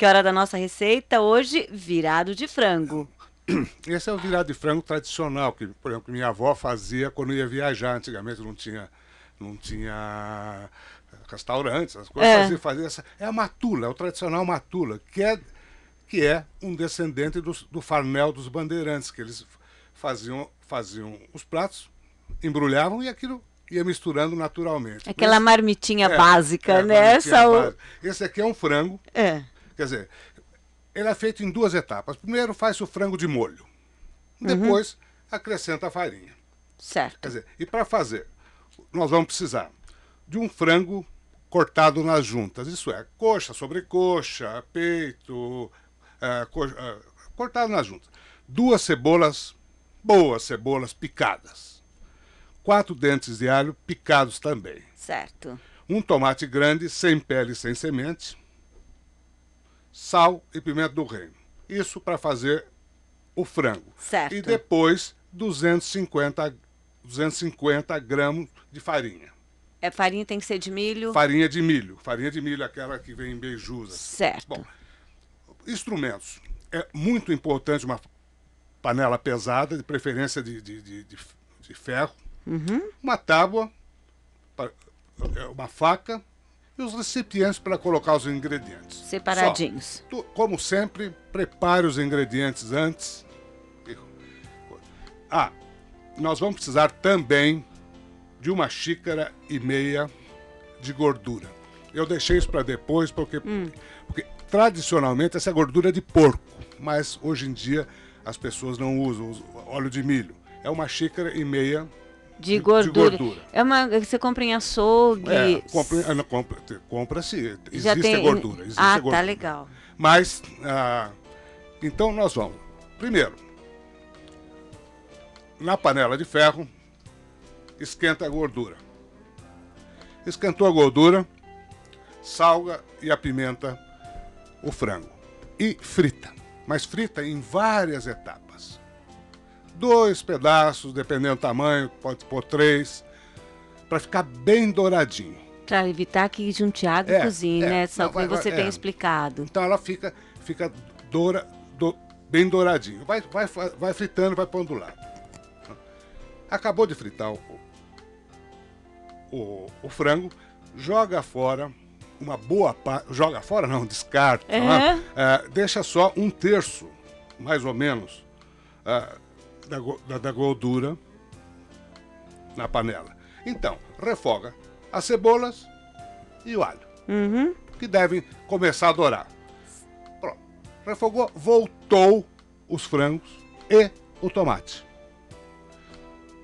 que é hora da nossa receita hoje? Virado de frango. Esse é o virado de frango tradicional, que, por exemplo, minha avó fazia quando ia viajar. Antigamente não tinha, não tinha restaurantes, as coisas. É. Fazia, fazia essa, é a matula, é o tradicional matula, que é, que é um descendente do, do farnel dos bandeirantes, que eles faziam, faziam os pratos, embrulhavam e aquilo ia misturando naturalmente. Aquela Esse, marmitinha é, básica, é, né? Marmitinha básica. Esse aqui é um frango. É. Quer dizer, ele é feito em duas etapas. Primeiro faz o frango de molho. Depois uhum. acrescenta a farinha. Certo. Quer dizer, e para fazer, nós vamos precisar de um frango cortado nas juntas. Isso é, coxa sobre coxa, peito, é, coxa, é, cortado nas juntas. Duas cebolas, boas cebolas picadas. Quatro dentes de alho picados também. Certo. Um tomate grande, sem pele e sem semente sal e pimenta do reino. Isso para fazer o frango. Certo. E depois 250, 250 gramas de farinha. É farinha tem que ser de milho? Farinha de milho. Farinha de milho, aquela que vem em beijusa. Certo. Bom, instrumentos. É muito importante uma panela pesada, de preferência de, de, de, de, de ferro. Uhum. Uma tábua, uma faca, e os recipientes para colocar os ingredientes. Separadinhos. Só, como sempre, prepare os ingredientes antes. Ah, nós vamos precisar também de uma xícara e meia de gordura. Eu deixei isso para depois porque, hum. porque tradicionalmente essa é gordura de porco, mas hoje em dia as pessoas não usam óleo de milho. É uma xícara e meia de gordura. de gordura. É uma você compra em açougue. É, compra, compra, compra-se. Existe tem... gordura. Existe ah, gordura. tá legal. Mas, ah, então nós vamos. Primeiro, na panela de ferro, esquenta a gordura. Esquentou a gordura, salga e apimenta o frango. E frita. Mas frita em várias etapas dois pedaços, dependendo do tamanho, pode pôr três, para ficar bem douradinho. Para evitar que junte água é, e cozinhe, é, né? Só como você é. tem explicado. Então ela fica, fica doura, do, bem douradinho. Vai, vai, vai fritando, vai pondo do lado. Acabou de fritar o, o, frango, joga fora uma boa parte. Joga fora, não, descarta. Uhum. É, deixa só um terço, mais ou menos, é, da, da, da gordura na panela. Então, refoga as cebolas e o alho, uhum. que devem começar a dourar. Pronto. Refogou, voltou os frangos e o tomate.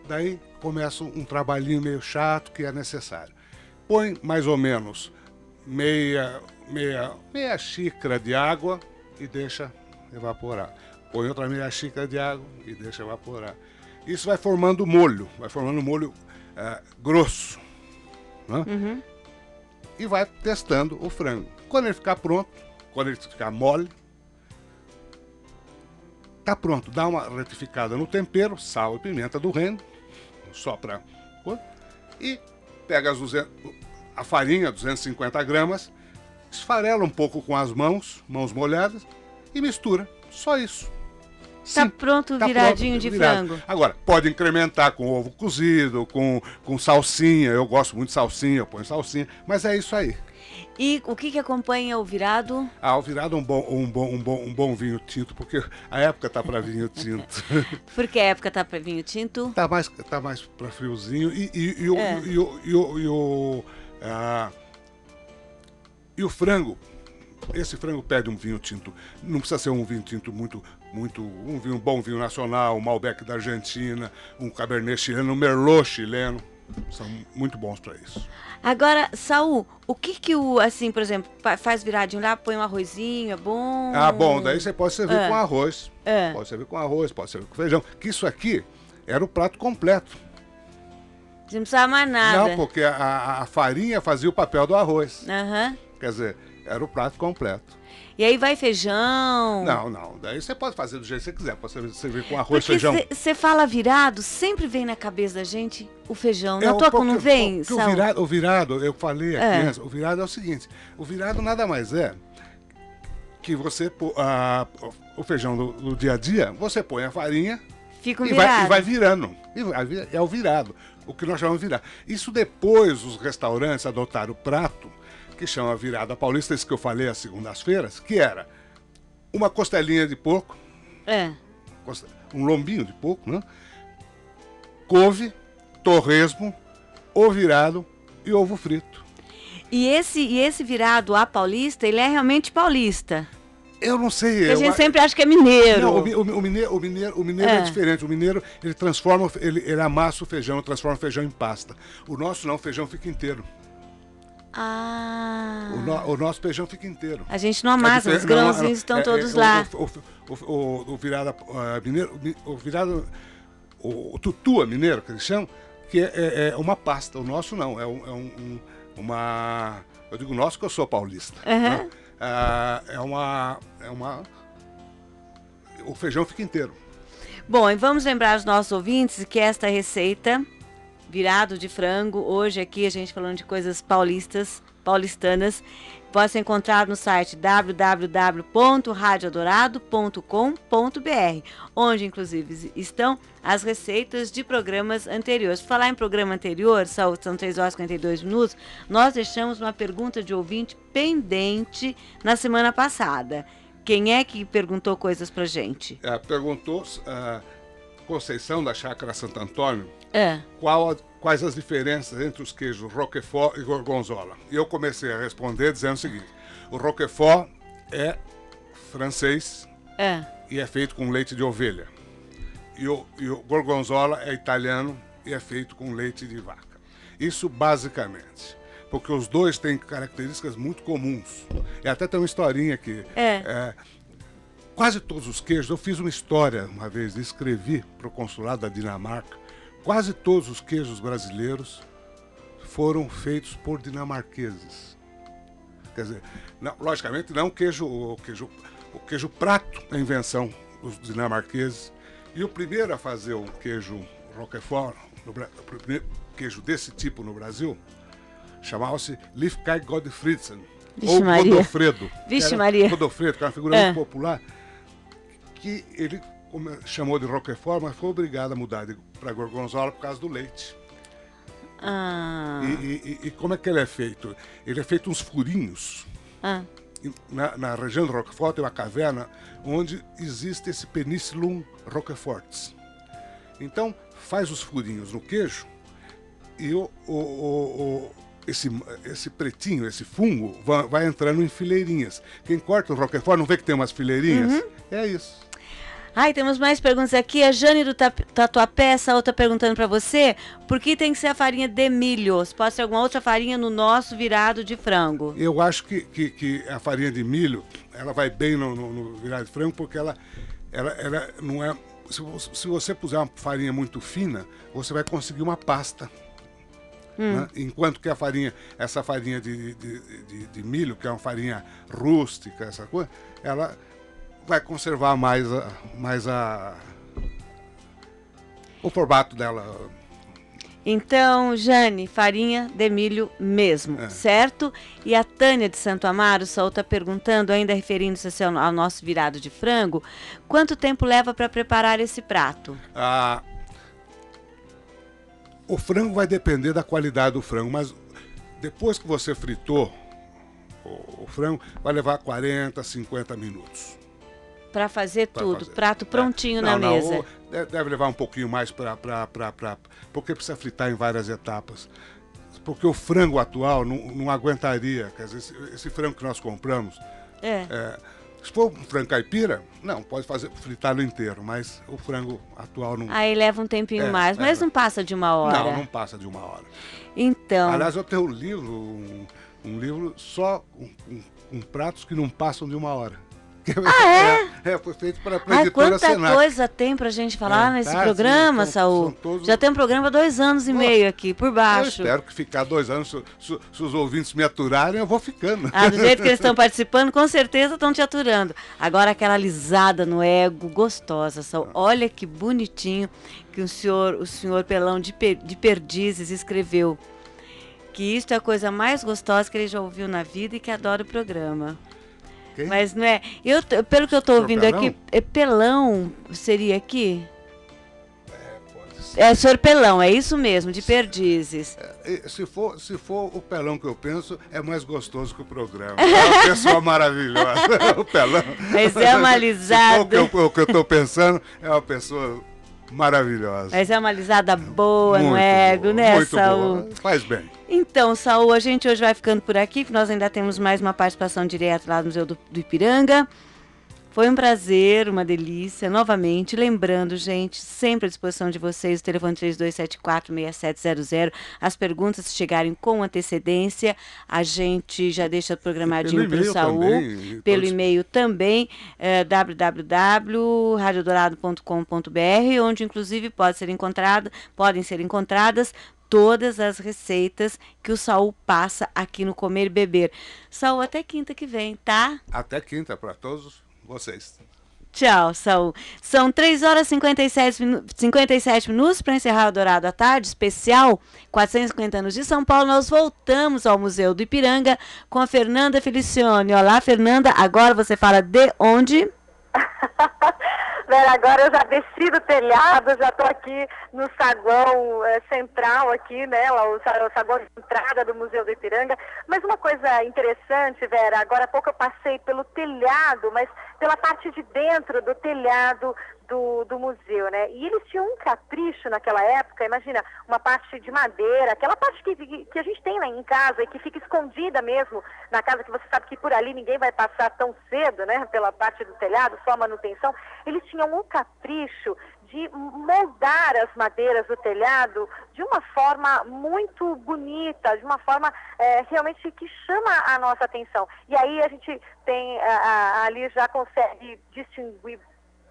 Daí começa um trabalhinho meio chato que é necessário. Põe mais ou menos meia, meia, meia xícara de água e deixa evaporar põe outra meia xícara de água e deixa evaporar. Isso vai formando molho, vai formando molho é, grosso. Né? Uhum. E vai testando o frango. Quando ele ficar pronto, quando ele ficar mole, tá pronto. Dá uma retificada no tempero, sal e pimenta do reino, só para. E pega as 200, a farinha, 250 gramas, esfarela um pouco com as mãos, mãos molhadas, e mistura. Só isso. Está pronto tá viradinho pronto, de virado. frango. Agora, pode incrementar com ovo cozido, com, com salsinha. Eu gosto muito de salsinha, eu ponho salsinha. Mas é isso aí. E o que, que acompanha o virado? Ah, o virado é um bom, um bom, um bom, um bom vinho tinto, porque a época tá para vinho tinto. Por que a época tá para vinho tinto? Tá mais, tá mais para friozinho e, e, e, o, é. e, o, e, o, e, o, ah, e o frango. Esse frango pede um vinho tinto. Não precisa ser um vinho tinto muito, muito, um vinho um bom vinho nacional, um Malbec da Argentina, um Cabernet chileno, um Merlot chileno. São muito bons para isso. Agora, Saul, o que que o, assim, por exemplo, faz viradinho lá, põe um arrozinho, é bom? Ah, bom, daí você pode servir é. com arroz. É. Pode servir com arroz, pode servir com feijão. Que isso aqui era o prato completo. Você não precisava mais nada. Não, porque a, a farinha fazia o papel do arroz. Uhum. Quer dizer, era o prato completo. E aí vai feijão? Não, não. Daí você pode fazer do jeito que você quiser. Pode servir com arroz e feijão. Você fala virado, sempre vem na cabeça da gente o feijão. É, não toca, não vem? O, o, virado, o virado, eu falei aqui, é. o virado é o seguinte. O virado nada mais é que você, a, o feijão do, do, dia a dia, você põe a farinha Fica um e, vai, e vai virando. E vai, é o virado. O que nós chamamos de virado. Isso depois os restaurantes adotaram o prato que chama Virada Paulista, isso que eu falei às segundas-feiras, que era uma costelinha de porco, é. um lombinho de porco, né? couve, torresmo, ovo virado e ovo frito. E esse, e esse virado a paulista, ele é realmente paulista? Eu não sei. Porque a gente sempre acha que é mineiro. Não, o, o, o mineiro, o mineiro, o mineiro é. é. diferente. O mineiro, ele transforma, ele, ele amassa o feijão, transforma o feijão em pasta. O nosso não, o feijão fica inteiro. Ah. O, no, o, nosso feijão fica inteiro. A gente não amassa, é os grãozinhos estão é, todos é, lá. O, o, o, virada uh, mineiro, o virada, o, tutua mineiro, que eles chamam, que é, uma pasta. O nosso não, é, um, um, uma... Eu digo nosso que eu sou paulista. Uhum. Né? Uh, é uma... É uma... O feijão fica inteiro. Bom, e vamos lembrar aos nossos ouvintes que esta receita virado de frango. Hoje aqui a gente falando de coisas paulistas, paulistanas. Pode ser encontrar no site www.radiodorado.com.br, onde inclusive estão as receitas de programas anteriores. Falar em programa anterior, são 3 horas e 52 minutos, nós deixamos uma pergunta de ouvinte pendente na semana passada. Quem é que perguntou coisas pra gente? É, perguntou uh, Conceição da Chácara Santo Antônio é. Qual, quais as diferenças entre os queijos Roquefort e Gorgonzola? E eu comecei a responder dizendo o seguinte: o Roquefort é francês é. e é feito com leite de ovelha. E o, e o Gorgonzola é italiano e é feito com leite de vaca. Isso basicamente. Porque os dois têm características muito comuns. E até tem uma historinha aqui. É. é quase todos os queijos, eu fiz uma história uma vez, escrevi para o consulado da Dinamarca Quase todos os queijos brasileiros foram feitos por dinamarqueses. Quer dizer, não, logicamente não queijo, o queijo, o queijo prato é invenção dos dinamarqueses. E o primeiro a fazer um queijo Roquefort, no, o primeiro queijo desse tipo no Brasil, chamava-se Liefkai Godfriedsen. Vixe ou Maria. Godofredo. Vixe Maria. Godofredo, que é uma figura é. muito popular, que ele chamou de Roquefort, mas foi obrigado a mudar para Gorgonzola por causa do leite. Ah. E, e, e, como é que ele é feito? Ele é feito uns furinhos. Ah. Na, na, região do Roquefort tem uma caverna onde existe esse Penicillum roquefortis. Então, faz os furinhos no queijo e o, o, o, esse, esse pretinho, esse fungo, vai, vai, entrando em fileirinhas. Quem corta o Roquefort não vê que tem umas fileirinhas? Uhum. É isso. Ai, temos mais perguntas aqui. A Jane do Tatuapé, essa outra perguntando para você, por que tem que ser a farinha de milho? Se pode ser alguma outra farinha no nosso virado de frango? Eu acho que, que, que a farinha de milho, ela vai bem no, no, no virado de frango, porque ela, ela, ela não é... Se, se você puser uma farinha muito fina, você vai conseguir uma pasta. Hum. Né? Enquanto que a farinha, essa farinha de, de, de, de, milho, que é uma farinha rústica, essa coisa, ela vai conservar mais a, mais a o formato dela. Então, Jane, farinha de milho mesmo, é. certo? E a Tânia de Santo Amaro, só está perguntando, ainda referindo-se ao, ao nosso virado de frango, quanto tempo leva para preparar esse prato? Ah, o frango vai depender da qualidade do frango, mas depois que você fritou o, o frango, vai levar 40, 50 minutos. Para fazer pra tudo, fazer. prato é. prontinho é. não, na mesa. Não, deve levar um pouquinho mais para. Porque precisa fritar em várias etapas. Porque o frango atual não, não aguentaria. Quer dizer, esse, esse frango que nós compramos. É. é se for um frango caipira, não, pode fazer fritá-lo inteiro, mas o frango atual não. Aí leva um tempinho é, mais, mas é, não passa de uma hora. Não, não passa de uma hora. Então. Aliás, eu tenho um livro, um, um livro só com, com, com pratos que não passam de uma hora. Ah, é? é? é? foi feito para a Ai, quanta Senac. coisa tem para a gente falar é, nesse tá, programa, sim, Saul. Todos... Já tem um programa há dois anos e Pô, meio aqui, por baixo. Eu espero que ficar dois anos, se, se, se, os ouvintes me aturarem, eu vou ficando. Ah, do jeito que eles estão participando, com certeza estão te aturando. Agora aquela lisada no ego, gostosa, Saul. Olha que bonitinho que o senhor, o senhor Pelão de, de Perdizes escreveu. Que isto é a coisa mais gostosa que ele já ouviu na vida e que adora o programa. Quem? Mas não é. Eu, pelo que eu estou ouvindo aqui, é pelão seria aqui? É, senhor Pelão, é isso mesmo, de perdizes. É, se, for, se for o Pelão que eu penso, é mais gostoso que o programa. É uma pessoa maravilhosa. o Pelão. Mas é uma alisada. o que eu estou pensando, é uma pessoa maravilhosa. Mas é uma alisada boa muito no ego, boa, né, muito Saul? Boa. Faz bem. Então, Saul, a gente hoje vai ficando por aqui, porque nós ainda temos mais uma participação direta lá no Museu do, do Ipiranga. Foi um prazer, uma delícia. Novamente, lembrando, gente, sempre à disposição de vocês, o telefone 3274-6700. As perguntas, se chegarem com antecedência, a gente já deixa programadinho para o Saul. Também, pelo e-mail também, é, www.radiodorado.com.br, onde inclusive pode ser encontrado, podem ser encontradas todas as receitas que o Saul passa aqui no Comer e Beber. Saul, até quinta que vem, tá? Até quinta para todos vocês. Tchau, Saul. São 3 horas e 57, minu 57 minutos para encerrar o Dourado à Tarde, especial 450 anos de São Paulo. Nós voltamos ao Museu do Ipiranga com a Fernanda Felicione. Olá, Fernanda. Agora você fala de onde? Vera, agora eu já desci do telhado, já estou aqui no saguão é, central aqui, né? O, o saguão de entrada do Museu do Ipiranga. Mas uma coisa interessante, Vera, agora há pouco eu passei pelo telhado, mas pela parte de dentro do telhado do, do museu, né? E eles tinham um capricho naquela época, imagina, uma parte de madeira, aquela parte que, que a gente tem lá em casa e que fica escondida mesmo na casa, que você sabe que por ali ninguém vai passar tão cedo, né? Pela parte do telhado, só manutenção. Eles tinham um capricho de moldar as madeiras do telhado de uma forma muito bonita, de uma forma é, realmente que chama a nossa atenção. E aí a gente tem a, a, ali já consegue distinguir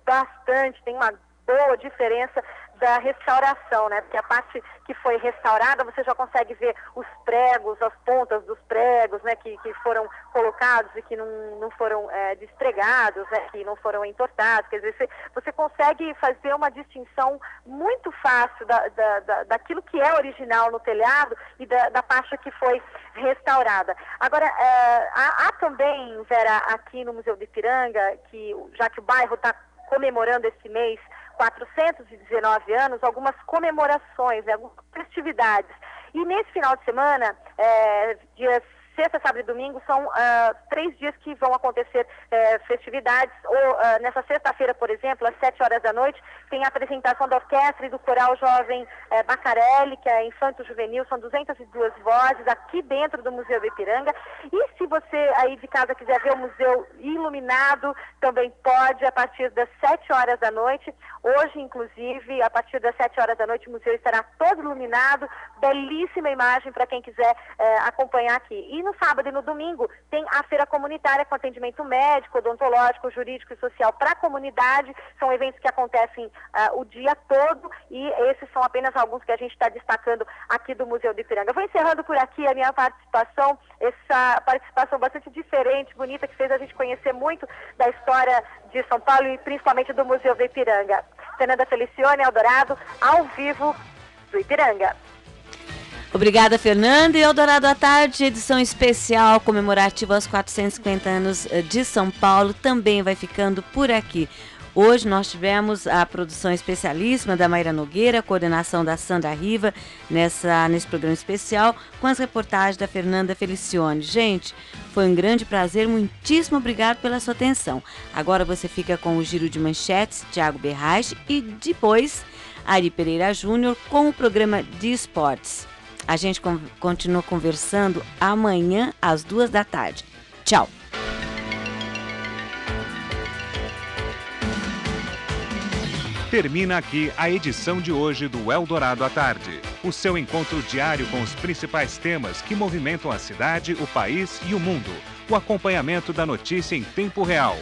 bastante, tem uma boa diferença da restauração, né? Porque a parte que foi restaurada, você já consegue ver os pregos, as pontas dos pregos, né? Que, que foram colocados e que não, não foram é, despregados, né? Que não foram entortados. Quer dizer, você, você consegue fazer uma distinção muito fácil da, da, da, daquilo que é original no telhado e da, da parte que foi restaurada. Agora, é, há, há também, Vera, aqui no Museu de Ipiranga, que já que o bairro está comemorando esse mês 419 anos, algumas comemorações, algumas festividades. E nesse final de semana, é, dias sexta, sábado e domingo são uh, três dias que vão acontecer uh, festividades. Ou, uh, nessa sexta-feira, por exemplo, às sete horas da noite, tem a apresentação da orquestra e do coral jovem eh, Bacarelli, que é infanto juvenil, são 202 vozes aqui dentro do Museu do Ipiranga. E se você aí de casa quiser ver o museu iluminado, também pode a partir das sete horas da noite. Hoje, inclusive, a partir das sete horas da noite, o museu estará todo iluminado, belíssima imagem para quem quiser eh, acompanhar aqui. E no sábado e no domingo tem a feira comunitária com atendimento médico, odontológico, jurídico e social para a comunidade. São eventos que acontecem uh, o dia todo e esses são apenas alguns que a gente está destacando aqui do Museu de Ipiranga. Eu vou encerrando por aqui a minha participação, essa participação bastante diferente, bonita, que fez a gente conhecer muito da história de São Paulo e principalmente do Museu de Ipiranga. Fernanda Felicione, Eldorado, ao vivo do Ipiranga. Obrigada, Fernanda. E Eldorado à Tarde, edição especial comemorativa aos 450 anos eh, de São Paulo, também vai ficando por aqui. Hoje nós tivemos a produção especialíssima da Mayra Nogueira, coordenação da Sandra Riva nessa, nesse programa especial, com as reportagens da Fernanda Felicione. Gente, foi um grande prazer, muitíssimo obrigado pela sua atenção. Agora você fica com o giro de manchetes, Tiago Berraich, e depois Ari Pereira Júnior com o programa de esportes. A gente continua conversando amanhã às duas da tarde. Tchau! Termina aqui a edição de hoje do Eldorado à Tarde. O seu encontro diário com os principais temas que movimentam a cidade, o país e o mundo. O acompanhamento da notícia em tempo real.